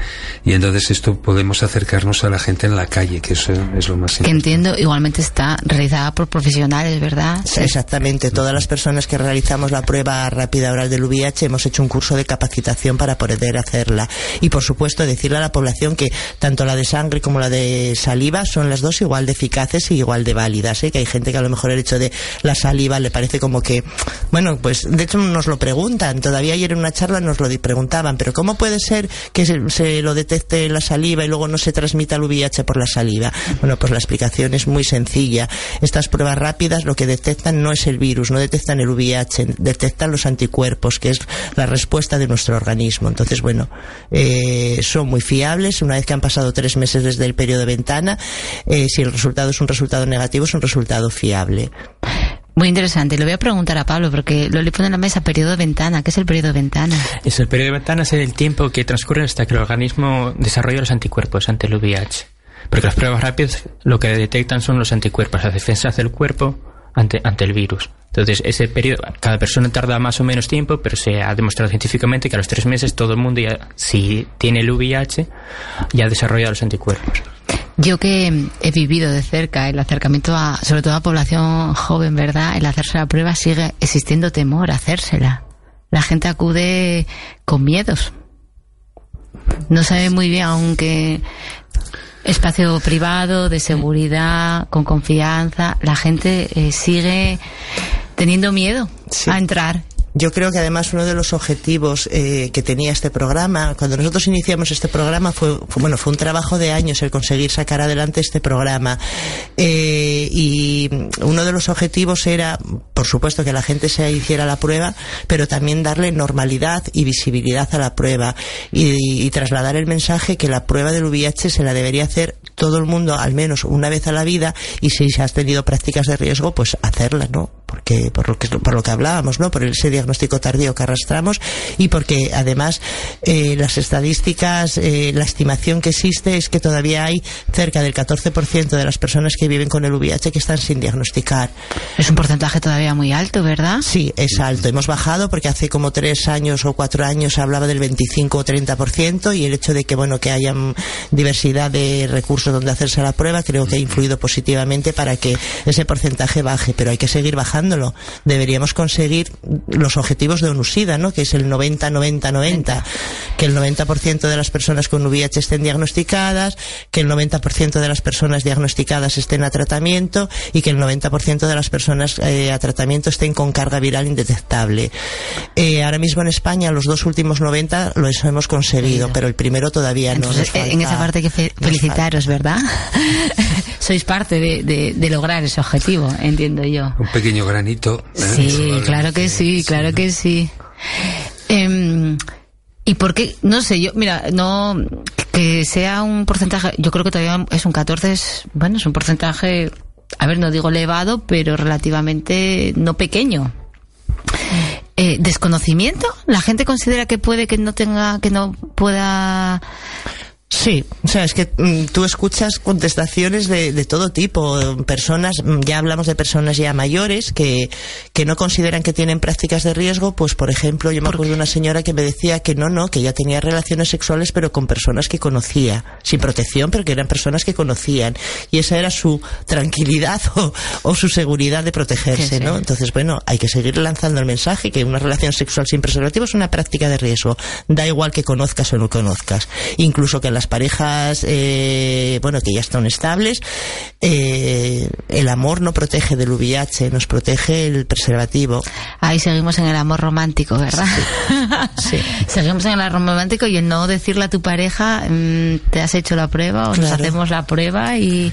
y entonces esto podemos acercarnos a la gente en la calle, que eso es lo más Que importante. entiendo, igualmente está realizada por profesionales, ¿verdad? Sí, Exactamente. Todas las personas que realizamos la prueba rápida oral del VIH hemos hecho un curso de capacitación para poder hacerla. Y por supuesto decirle a la población que tanto la de sangre como la de saliva son las dos igual de eficaces y igual de válidas. ¿eh? Que hay gente que a lo mejor el hecho de la saliva le parece como que, bueno, pues de hecho nos lo preguntan. Todavía ayer en una charla nos lo preguntaban, pero ¿cómo puede ser que se, se lo detecte la saliva y luego no se transmita el VIH por la saliva? Bueno, pues la explicación es muy sencilla. Estas pruebas rápidas lo que detectan no es el virus, no detectan el VIH, detectan los anticuerpos, que es la respuesta de nuestro organismo. Entonces, bueno, eh, son muy fiables. Una vez que han pasado tres meses desde el periodo de ventana, eh, si el resultado es un resultado negativo, es un resultado fiable. Muy interesante. Le voy a preguntar a Pablo, porque lo le pone en la mesa periodo de ventana. ¿Qué es el periodo de ventana? Es el periodo de ventana es el tiempo que transcurre hasta que el organismo desarrolla los anticuerpos ante el VIH. Porque las pruebas rápidas lo que detectan son los anticuerpos, las defensas del cuerpo ante, ante el virus. Entonces, ese periodo, cada persona tarda más o menos tiempo, pero se ha demostrado científicamente que a los tres meses todo el mundo ya, si tiene el VIH, ya ha desarrollado los anticuerpos. Yo que he vivido de cerca el acercamiento a, sobre todo a población joven, ¿verdad? El hacerse la prueba sigue existiendo temor a hacérsela. La gente acude con miedos. No sabe muy bien, aunque espacio privado, de seguridad, con confianza, la gente eh, sigue teniendo miedo a entrar. Yo creo que además uno de los objetivos eh, que tenía este programa, cuando nosotros iniciamos este programa, fue, bueno, fue un trabajo de años el conseguir sacar adelante este programa. Eh, y uno de los objetivos era, por supuesto, que la gente se hiciera la prueba, pero también darle normalidad y visibilidad a la prueba y, y trasladar el mensaje que la prueba del VIH se la debería hacer todo el mundo al menos una vez a la vida y si has tenido prácticas de riesgo, pues hacerla, ¿no? Porque por lo que por lo que hablábamos, ¿no? Por ese diagnóstico tardío que arrastramos y porque además eh, las estadísticas, eh, la estimación que existe es que todavía hay cerca del 14% de las personas que viven con el VIH que están sin diagnosticar. Es un porcentaje todavía muy alto, ¿verdad? Sí, es alto. Hemos bajado porque hace como tres años o cuatro años hablaba del 25 o 30% y el hecho de que, bueno, que haya mm, diversidad de recursos donde hacerse la prueba creo que ha influido positivamente para que ese porcentaje baje, pero hay que seguir bajando trabajándolo. Deberíamos conseguir los objetivos de ONUSIDA, ¿no? Que es el 90-90-90. Que el 90% de las personas con VIH estén diagnosticadas, que el 90% de las personas diagnosticadas estén a tratamiento y que el 90% de las personas eh, a tratamiento estén con carga viral indetectable. Eh, ahora mismo en España los dos últimos 90 lo hemos conseguido, pero el primero todavía no. Entonces, nos en falta- esa parte hay que fe- felicitaros, ¿verdad? Sois parte de, de- de lograr ese objetivo, entiendo yo. Un pequeño granito. ¿eh? Sí, claro que sí, claro que sí. Em, ¿Y por qué? No sé, yo, mira, no, que sea un porcentaje, yo creo que todavía es un 14, es, bueno, es un porcentaje, a ver, no digo elevado, pero relativamente no pequeño. Eh, ¿Desconocimiento? ¿La gente considera que puede que no tenga, que no pueda Sí, o sea, es que mm, tú escuchas contestaciones de, de todo tipo. Personas, mm, ya hablamos de personas ya mayores que, que no consideran que tienen prácticas de riesgo. Pues, por ejemplo, yo me acuerdo de una señora que me decía que no, no, que ya tenía relaciones sexuales, pero con personas que conocía, sin protección, pero que eran personas que conocían. Y esa era su tranquilidad o, o su seguridad de protegerse, Sí, sí. ¿no? Entonces, bueno, hay que seguir lanzando el mensaje que una relación sexual sin preservativo es una práctica de riesgo. Da igual que conozcas o no conozcas. Incluso que en las parejas, eh, bueno, que ya están estables, eh, el amor no protege del VIH, nos protege el preservativo. Ahí seguimos en el amor romántico, ¿verdad? Sí. seguimos en el amor romántico y el no decirle a tu pareja, mm, te has hecho la prueba o nos hacemos la prueba y...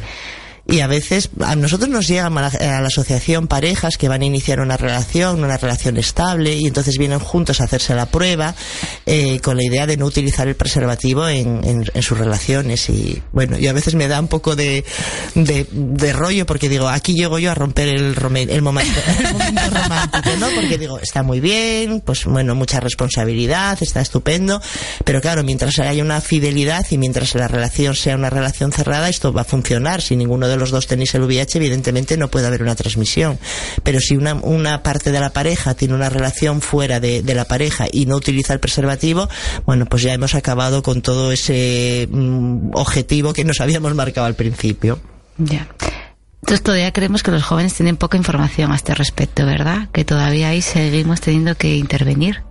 Y a veces a nosotros nos llegan a la, asociación parejas que van a iniciar una relación, una relación estable, y entonces vienen juntos a hacerse la prueba eh, con la idea de no utilizar el preservativo en, en- sus relaciones. Y bueno, y a veces me da un poco de, de, rollo porque digo, aquí llego yo a romper el, el, momento, romántico, ¿no? Porque digo, está muy bien, pues bueno, mucha responsabilidad, está estupendo, pero claro, mientras haya una fidelidad y mientras la relación sea una relación cerrada, esto va a funcionar. Si ninguno de los dos tenéis el VIH, evidentemente no puede haber una transmisión. Pero si una, una parte de la pareja tiene una relación fuera de, de la pareja y no utiliza el preservativo, bueno, pues ya hemos acabado con todo ese mm, objetivo que nos habíamos marcado al principio. Ya. Entonces todavía creemos que los jóvenes tienen poca información a este respecto, ¿verdad? Que todavía ahí seguimos teniendo que intervenir.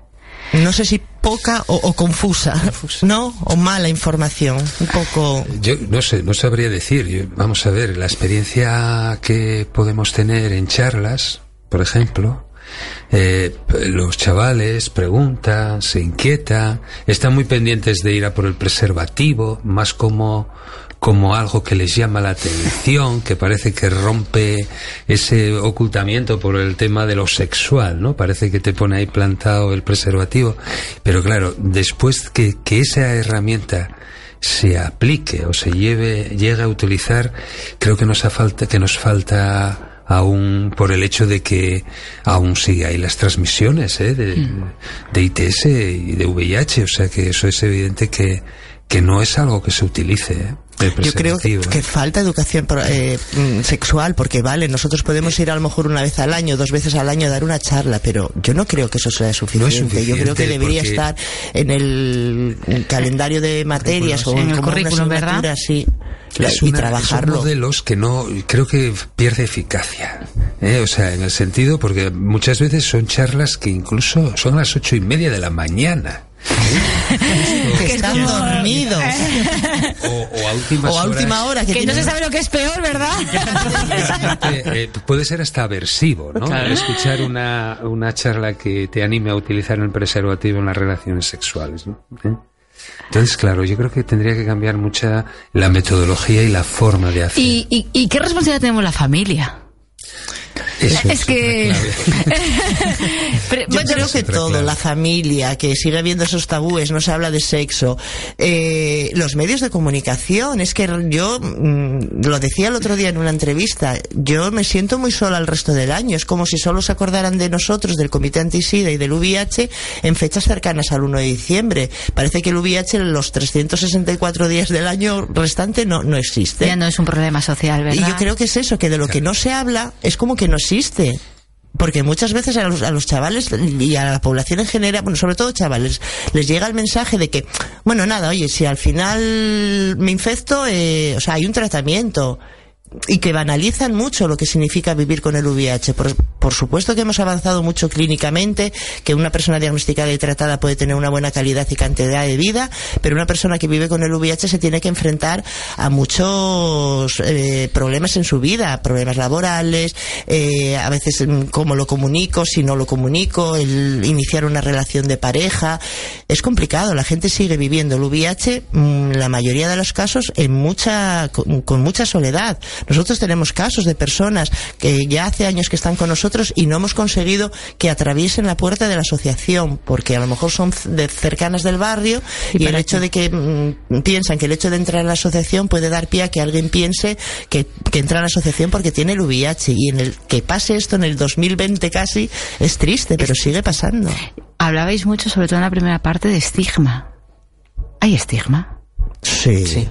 No sé si poca o, o confusa, ¿no? O mala información. Un poco. Yo no sé, no sabría decir. Yo- vamos a ver, la experiencia que podemos tener en charlas, por ejemplo, eh, los chavales preguntan, se inquietan, están muy pendientes de ir a por el preservativo, más como como algo que les llama la atención, que parece que rompe ese ocultamiento por el tema de lo sexual, ¿no? Parece que te pone ahí plantado el preservativo. Pero claro, después que, que esa herramienta se aplique o se lleve, llegue a utilizar, creo que nos ha falta, que nos falta aún por el hecho de que aún sigue ahí las transmisiones ¿eh? de, de ITS y de VIH, o sea que eso es evidente que, que no es algo que se utilice. ¿eh? Yo creo que, falta educación pro- eh, mm, sexual, porque vale, nosotros podemos ir a lo mejor una vez al año, dos veces al año a dar una charla, pero yo no creo que eso sea suficiente. yo creo que suficiente debería porque- estar en el, el calendario de materias o En el currículum, ¿verdad? sí, Es y una- trabajarlo. Son modelos que no, creo que pierde eficacia. ¿eh? O sea, en el sentido, porque muchas veces son charlas que incluso son a las ocho y media de la mañana. que están dormidos. O, o a últimas O a última horas. hora, que, Que no se sabe lo que es peor, ¿verdad? Eh, puede ser hasta aversivo, ¿no? Claro. Escuchar una, una charla que te anime a utilizar el preservativo en las relaciones sexuales, ¿no? ¿Eh? Entonces, claro, yo creo que tendría que cambiar mucha la metodología y la forma de hacer. ¿Y, y, y qué responsabilidad tenemos la familia? Eso es que... Pero, Yo creo que todo, clave. la familia, que sigue habiendo esos tabúes, no se habla de sexo, eh, los medios de comunicación, es que yo mm, lo decía el otro día en una entrevista, yo me siento muy sola el resto del año, es como si solo se acordaran de nosotros, del Comité Antisida y del VIH en fechas cercanas al 1 de diciembre. Parece que el VIH en los 364 días del año restante no, no existe. ya no es un problema social, ¿verdad? Y yo creo que es eso, que de lo que no se habla es como que no existe. Porque muchas veces a los, a los chavales y a la población en general, bueno, sobre todo chavales, les llega el mensaje de que, bueno, nada, oye, si al final me infecto, eh, o sea, hay un tratamiento. Y que banalizan mucho lo que significa vivir con el VIH. Por, por supuesto que hemos avanzado mucho clínicamente, que una persona diagnosticada y tratada puede tener una buena calidad y cantidad de vida, pero una persona que vive con el VIH se tiene que enfrentar a muchos eh, problemas en su vida, problemas laborales, eh, a veces mm, cómo lo comunico, si no lo comunico, el iniciar una relación de pareja. Es complicado, la gente sigue viviendo el VIH, mm, la mayoría de los casos, en mucha, con, con mucha soledad. Nosotros tenemos casos de personas que ya hace años que están con nosotros y no hemos conseguido que atraviesen la puerta de la asociación, porque a lo mejor son de cercanas del barrio y, el hecho de que mm, piensan que el hecho de entrar en la asociación puede dar pie a que alguien piense que, que entra en la asociación porque tiene el VIH y en el que pase esto en el 2020 casi es triste, pero sigue pasando. Hablabais mucho, sobre todo en la primera parte, de estigma. ¿Hay estigma? Sí.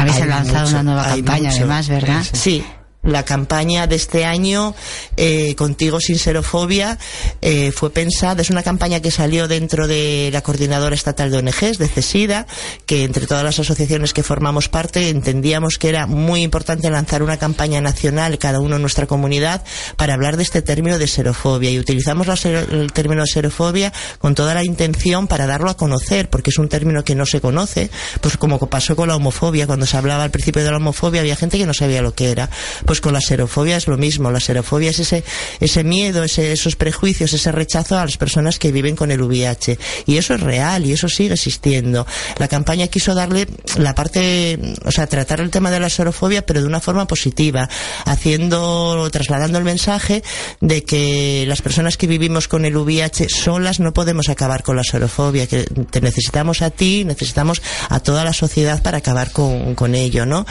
Habéis Hay lanzado mucho, una nueva campaña, mucho. además, ¿verdad? Sí. La campaña de este año, eh, Contigo sin xerofobia, eh, fue pensada, es una campaña que salió dentro de la Coordinadora Estatal de ONGs, de CESIDA, que entre todas las asociaciones que formamos parte entendíamos que era muy importante lanzar una campaña nacional, cada uno en nuestra comunidad, para hablar de este término de xerofobia. Y utilizamos el término de xerofobia con toda la intención para darlo a conocer, porque es un término que no se conoce, pues como pasó con la homofobia, cuando se hablaba al principio de la homofobia había gente que no sabía lo que era. Pues con la xerofobia es lo mismo, la xerofobia es ese, ese miedo, ese- esos prejuicios, ese rechazo a las personas que viven con el VIH. Y eso es real y eso sigue existiendo. La campaña quiso darle la parte, o sea, tratar el tema de la xerofobia, pero de una forma positiva, haciendo, trasladando el mensaje de que las personas que vivimos con el VIH solas no podemos acabar con la xerofobia, que te necesitamos a ti, necesitamos a toda la sociedad para acabar con, con ello, ¿no?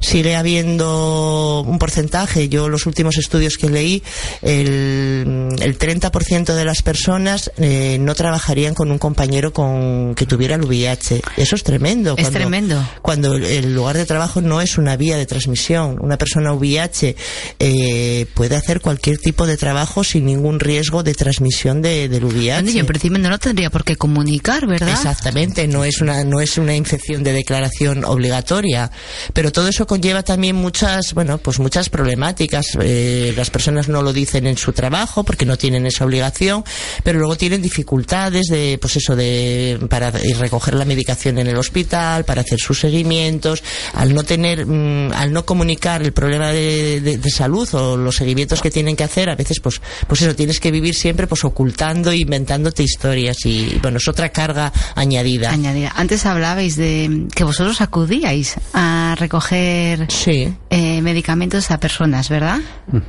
Sigue habiendo un porcentaje, yo los últimos estudios que leí, el, el 30% de las personas eh, no trabajarían con un compañero con que tuviera el VIH. Eso es tremendo. Es tremendo. Cuando el- lugar de trabajo no es una vía de transmisión. Una persona VIH eh, puede hacer cualquier tipo de trabajo sin ningún riesgo de transmisión de, del VIH. Bueno, y en principio no lo tendría por qué comunicar, ¿verdad? Exactamente, no es una no es una infección de declaración obligatoria, pero todo eso conlleva también muchas, bueno, pues muchas problemáticas. Eh, las personas no lo dicen en su trabajo porque no tienen esa obligación, pero luego tienen dificultades de, pues eso, de para recoger la medicación en el hospital, para hacer sus seguimientos, al no tener, mm, al no comunicar el problema de, de- de salud o los seguimientos que tienen que hacer, a veces, pues, pues eso, tienes que vivir siempre, pues ocultando, e inventándote historias y, bueno, es otra carga añadida. Añadida. Antes hablabais de que vosotros acudíais a recoger eh, medicamentos a personas, ¿verdad?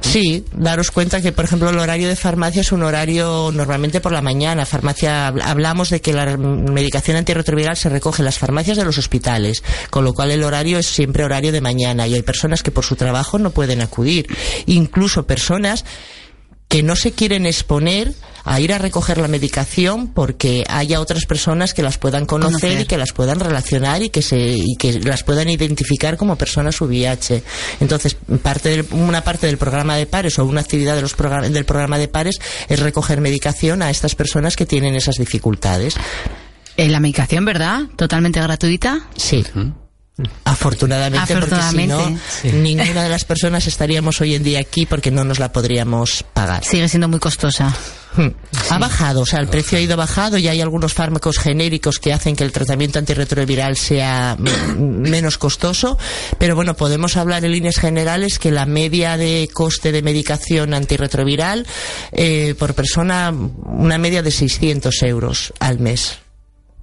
Sí, daros cuenta que, por ejemplo, el horario de farmacia es un horario normalmente por la mañana. Farmacia, habl- hablamos de que la medicación antirretroviral se recoge en las farmacias de los hospitales, con lo cual el horario es siempre horario de mañana y hay personas que por su trabajo no pueden acudir. Incluso personas que no se quieren exponer a ir a recoger la medicación porque haya otras personas que las puedan conocer, Conocer. y que las puedan relacionar y que se y que las puedan identificar como personas VIH. Entonces, parte del- una parte del programa de pares o una actividad de los progra- del programa de pares es recoger medicación a estas personas que tienen esas dificultades. Eh, la medicación, ¿verdad? Totalmente gratuita. Sí. Afortunadamente, Afortunadamente. porque si no, ninguna de las personas estaríamos hoy en día aquí porque no nos la podríamos pagar. Sigue siendo muy costosa. Hmm. Ha bajado, o sea, el precio ha ido bajado y hay algunos fármacos genéricos que hacen que el tratamiento antirretroviral sea menos costoso, pero bueno, podemos hablar en líneas generales que la media de coste de medicación antirretroviral eh, por persona, una media de 600 euros al mes.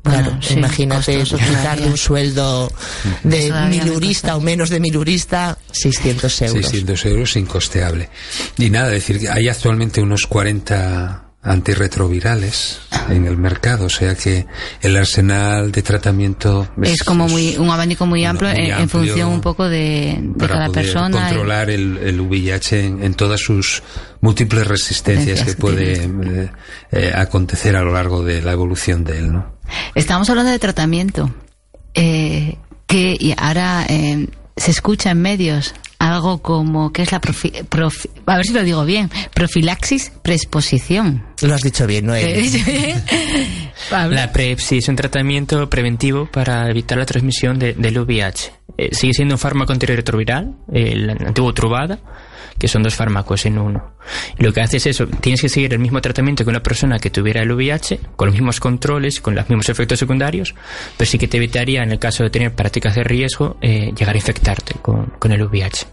Claro, Bueno, sí, imagínate costoso quitarle todavía. un sueldo de milurista o menos de milurista, 600 euros. 600 euros incosteable. Y nada, decir que hay actualmente unos 40 antirretrovirales en el mercado, o sea que el arsenal de tratamiento Es como muy un abanico muy amplio, muy en, en amplio función un poco de, de para cada poder persona. y- controlar el, el VIH en, en todas sus múltiples resistencias que puede eh, eh, acontecer a lo largo de la evolución de él, ¿no? Estamos hablando de tratamiento. Eh, que y ahora eh, se escucha en medios algo como que es la profi, profi- a ver si lo digo bien, profilaxis preexposición. Lo has dicho bien, Noel. La PrEP sí es un tratamiento preventivo para evitar la transmisión de- del VIH. eh, sigue siendo un fármaco antirretroviral, el antiguo Truvada, que son dos fármacos en uno. Y lo que hace es eso, tienes que seguir el mismo tratamiento que una persona que tuviera el VIH, con los mismos controles, con los mismos efectos secundarios, pero sí que te evitaría, en el caso de tener prácticas de riesgo, eh, llegar a infectarte con, con el VIH.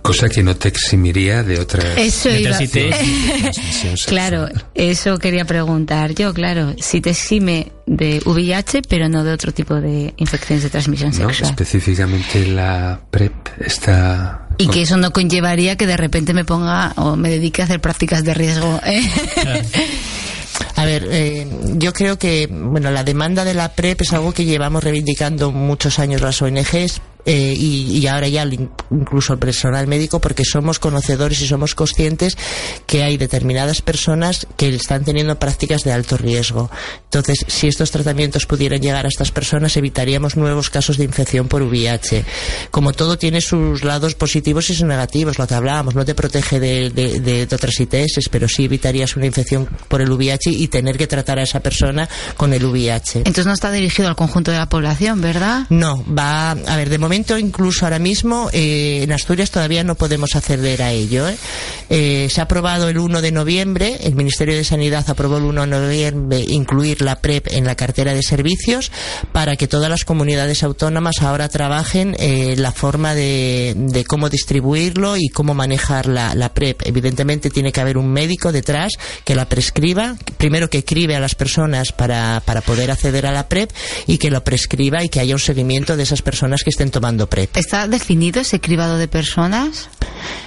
Cosa que no te eximiría de otras. Eso de otras ITS. Claro, eso quería preguntar yo, claro. Si te exime de VIH, pero no de otro tipo de infecciones de transmisión No, sexual. específicamente la PrEP está. Y que eso no conllevaría que de repente me ponga o me dedique a hacer prácticas de riesgo. ¿eh? A ver, eh, yo creo que bueno, la demanda de la PrEP es algo que llevamos reivindicando muchos años las ONGs. Eh, y, y ahora ya incluso el personal médico porque somos conocedores y somos conscientes que hay determinadas personas que están teniendo prácticas de alto riesgo. Entonces, si estos tratamientos pudieran llegar a estas personas, evitaríamos nuevos casos de infección por VIH. Como todo tiene sus lados positivos y sus negativos, lo que hablábamos, no te protege de, de- de otras ITS, pero sí evitarías una infección por el VIH y tener que tratar a esa persona con el VIH. Entonces no está dirigido al conjunto de la población, ¿verdad? No, va, a ver, de momento incluso ahora mismo eh, en Asturias todavía no podemos acceder a ello. ¿eh? Eh, se ha aprobado el 1 de noviembre, el Ministerio de Sanidad aprobó el 1 de noviembre incluir la PrEP en la cartera de servicios para que todas las comunidades autónomas ahora trabajen eh, la forma de, cómo distribuirlo y cómo manejar la, PrEP. Evidentemente tiene que haber un médico detrás que la prescriba, primero que cribe a las personas para, para poder acceder a la PrEP y que lo prescriba y que haya un seguimiento de esas personas que estén tomando PrEP. ¿Está definido ese cribado de personas?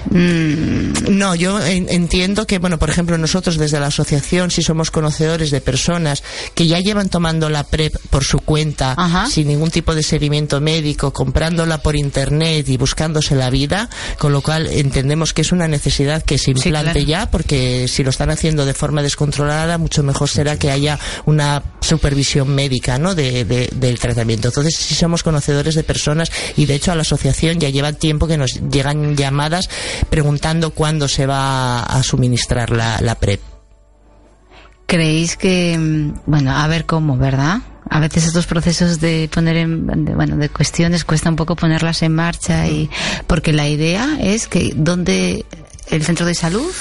No, yo en- entiendo que, bueno, por ejemplo, nosotros desde la asociación, si somos conocedores de personas que ya llevan tomando la PrEP por su cuenta, sin ningún tipo de seguimiento médico, comprándola por internet y buscándose la vida, con lo cual entendemos que es una necesidad que se implante claro. ya, porque si lo están haciendo de forma descontrolada, mucho mejor será que haya una supervisión médica, ¿no? De, de- del tratamiento. Entonces, sí somos conocedores de personas y de hecho a la asociación ya lleva tiempo que nos llegan llamadas preguntando cuándo se va a suministrar la, la PrEP. ¿Creéis que, mm, bueno, a ver cómo, ¿verdad? A veces estos procesos de poner en, de- bueno, de cuestiones cuesta un poco ponerlas en marcha y, porque la idea es que, ¿dónde, el centro de salud?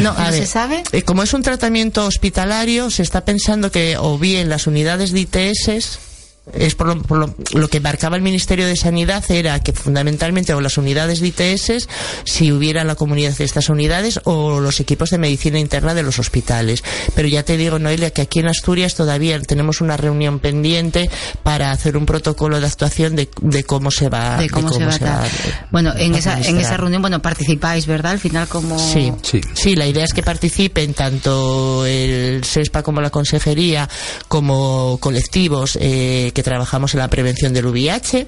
No, A no ver, se sabe. eh, como es un tratamiento hospitalario, se está pensando que o bien las unidades de ITS es por lo, por lo- lo que marcaba el Ministerio de Sanidad era que fundamentalmente o las unidades de ITS si hubiera en la comunidad de estas unidades o los equipos de medicina interna de los hospitales pero ya te digo Noelia que aquí en Asturias todavía tenemos una reunión pendiente para hacer un protocolo de actuación de, de cómo se va de cómo, se va a dar. Bueno, en esa, en esa reunión, bueno, participáis, ¿verdad? Al final como... Sí, sí. la idea es que participen tanto el SESPA como la Consejería, como colectivos eh, que trabajamos en la prevención del VIH,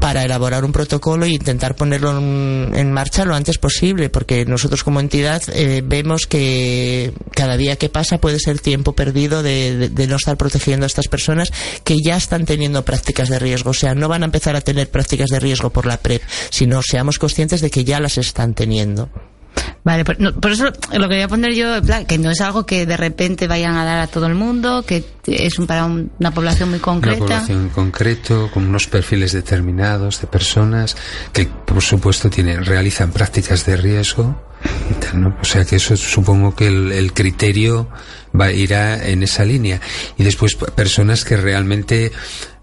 para elaborar un protocolo e intentar ponerlo en, marcha lo antes posible, porque nosotros como entidad eh, vemos que cada día que pasa puede ser tiempo perdido de- de no estar protegiendo a estas personas que ya están teniendo prácticas de riesgo. O sea, no van a empezar a tener prácticas de riesgo por la PrEP, sino seamos conscientes de que ya las están teniendo. Vale, por, no, por eso lo quería poner yo, en plan, que no es algo que de repente vayan a dar a todo el mundo, que es un- para un- una población muy Una concreta. población en concreto, con unos perfiles determinados de personas que, por supuesto, tienen, realizan prácticas de riesgo. y tal, ¿no? O sea que eso supongo que el, el criterio va, irá en esa línea. Y después personas que realmente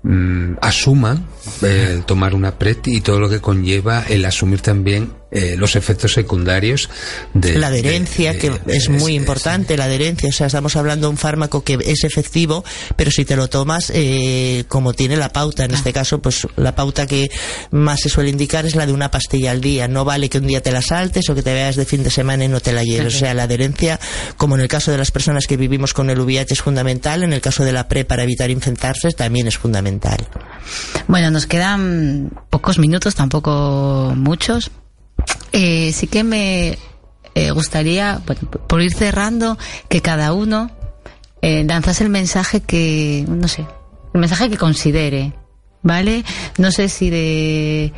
mm, asuman eh, el tomar una PrEP y todo lo que conlleva el asumir también eh, los efectos secundarios de la adherencia, de- que de- es muy importante, la adherencia. O sea, estamos hablando de un fármaco que es efectivo, pero si te lo tomas eh, como tiene la pauta, en este caso, pues la pauta que más se suele indicar es la de una pastilla al día. No vale que un día te la saltes o que te veas de fin de semana y no te la lleves. O sea, la adherencia, como en el caso de las personas que vivimos con el VIH, es fundamental. En el caso de la PrEP, para evitar infectarse, también es fundamental. Bueno, nos quedan pocos minutos, tampoco muchos. Eh, sí que me eh, gustaría, bueno, por ir cerrando, que cada uno eh, lanzase el mensaje que, no sé, el mensaje que considere, ¿vale? No sé si de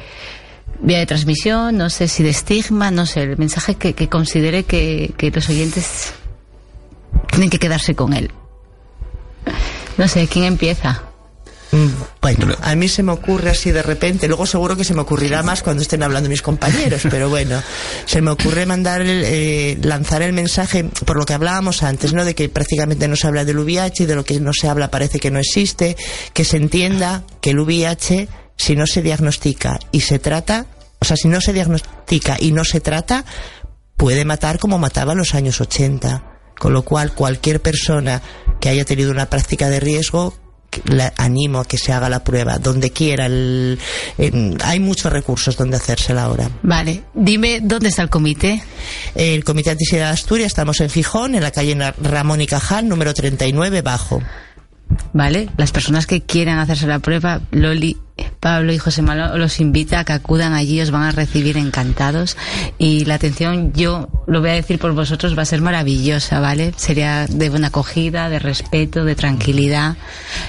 vía de transmisión, no sé si de estigma, no sé, el mensaje que, considere que, que los oyentes tienen que quedarse con él. No sé, ¿quién empieza? Mm, Bueno, a mí se me ocurre así de repente, luego seguro que se me ocurrirá más cuando estén hablando mis compañeros, pero bueno, se me ocurre mandar el, eh, lanzar el mensaje por lo que hablábamos antes, ¿no? De que prácticamente no se habla del VIH y de lo que no se habla parece que no existe, que se entienda que el VIH, si no se diagnostica y se trata, o sea, si no se diagnostica y no se trata, puede matar como mataba en los años 80. Con lo cual, cualquier persona que haya tenido una práctica de riesgo, la animo a que se haga la prueba, donde quiera. el- en- hay muchos recursos donde hacérsela ahora. Vale, dime dónde está el comité. El Comité Antisidad de Asturias, estamos en Gijón, en la calle Ramón y Cajal, número 39, bajo. Vale, las personas que quieran hacerse la prueba, Loli, Pablo y José Manuel los invita a que acudan allí, os van a recibir encantados y la atención, yo lo voy a decir por vosotros, va a ser maravillosa, ¿vale? Sería de buena acogida, de respeto, de tranquilidad.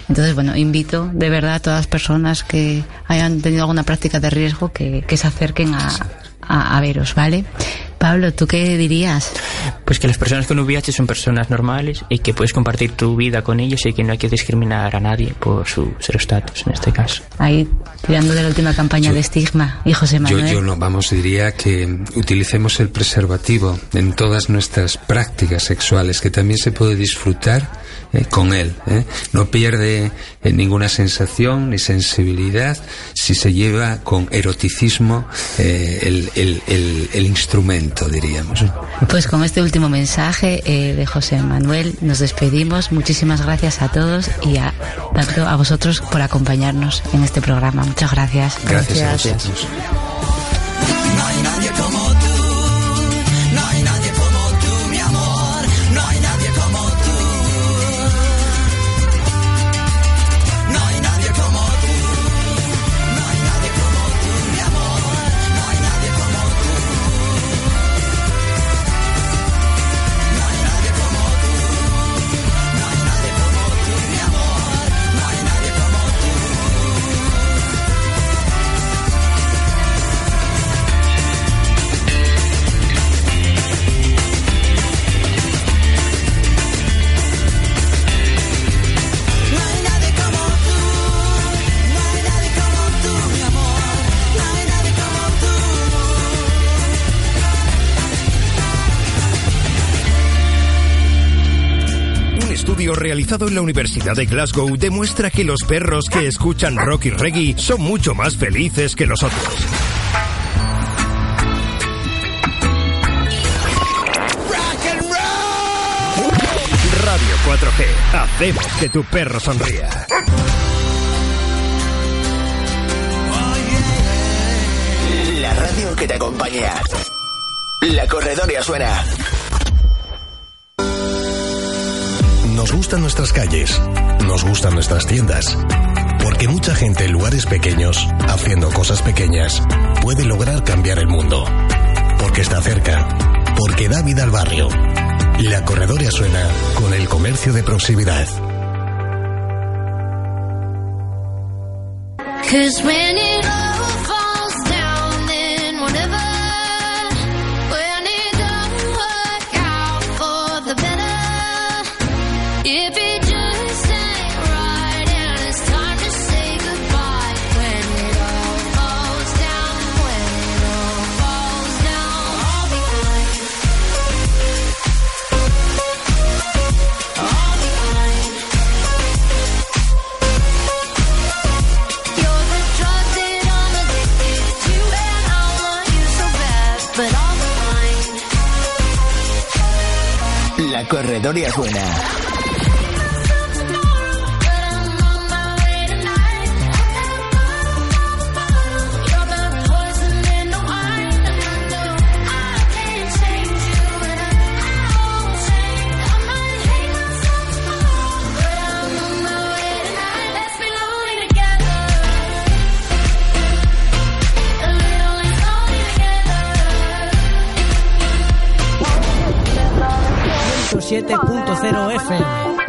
Entonces, bueno, invito de verdad a todas las personas que hayan tenido alguna práctica de riesgo que, que se acerquen a, a, a veros, ¿vale? Pablo, ¿tú qué dirías? Pues que las personas con VIH son personas normales y que puedes compartir tu vida con ellos y que no hay que discriminar a nadie por su estatus en este caso. Ahí tirando de la última campaña de estigma y José Yo, Manuel. yo no, vamos, diría que utilicemos el preservativo en todas nuestras prácticas sexuales, que también se puede disfrutar eh, con él. ¿eh? No pierde eh, ninguna sensación ni sensibilidad si se lleva con eroticismo eh, el, el- el- el instrumento, diríamos. Pues con este último mensaje eh, de José Manuel nos despedimos. Muchísimas gracias a todos y a, tanto a vosotros por acompañarnos en este programa. Muchas gracias. Gracias, a vosotros. Realizado en la Universidad de Glasgow demuestra que los perros que escuchan rock y reggae son mucho más felices que los otros. Radio 4G. Hacemos que tu perro sonría. La radio que te acompaña. La corredoria suena. Nos gustan nuestras calles, nos gustan nuestras tiendas. Porque mucha gente en lugares pequeños, haciendo cosas pequeñas, puede lograr cambiar el mundo. Porque está cerca, porque da vida al barrio. La corredoria suena con el comercio de proximidad. Be fine. La corredoria 97.0 FM.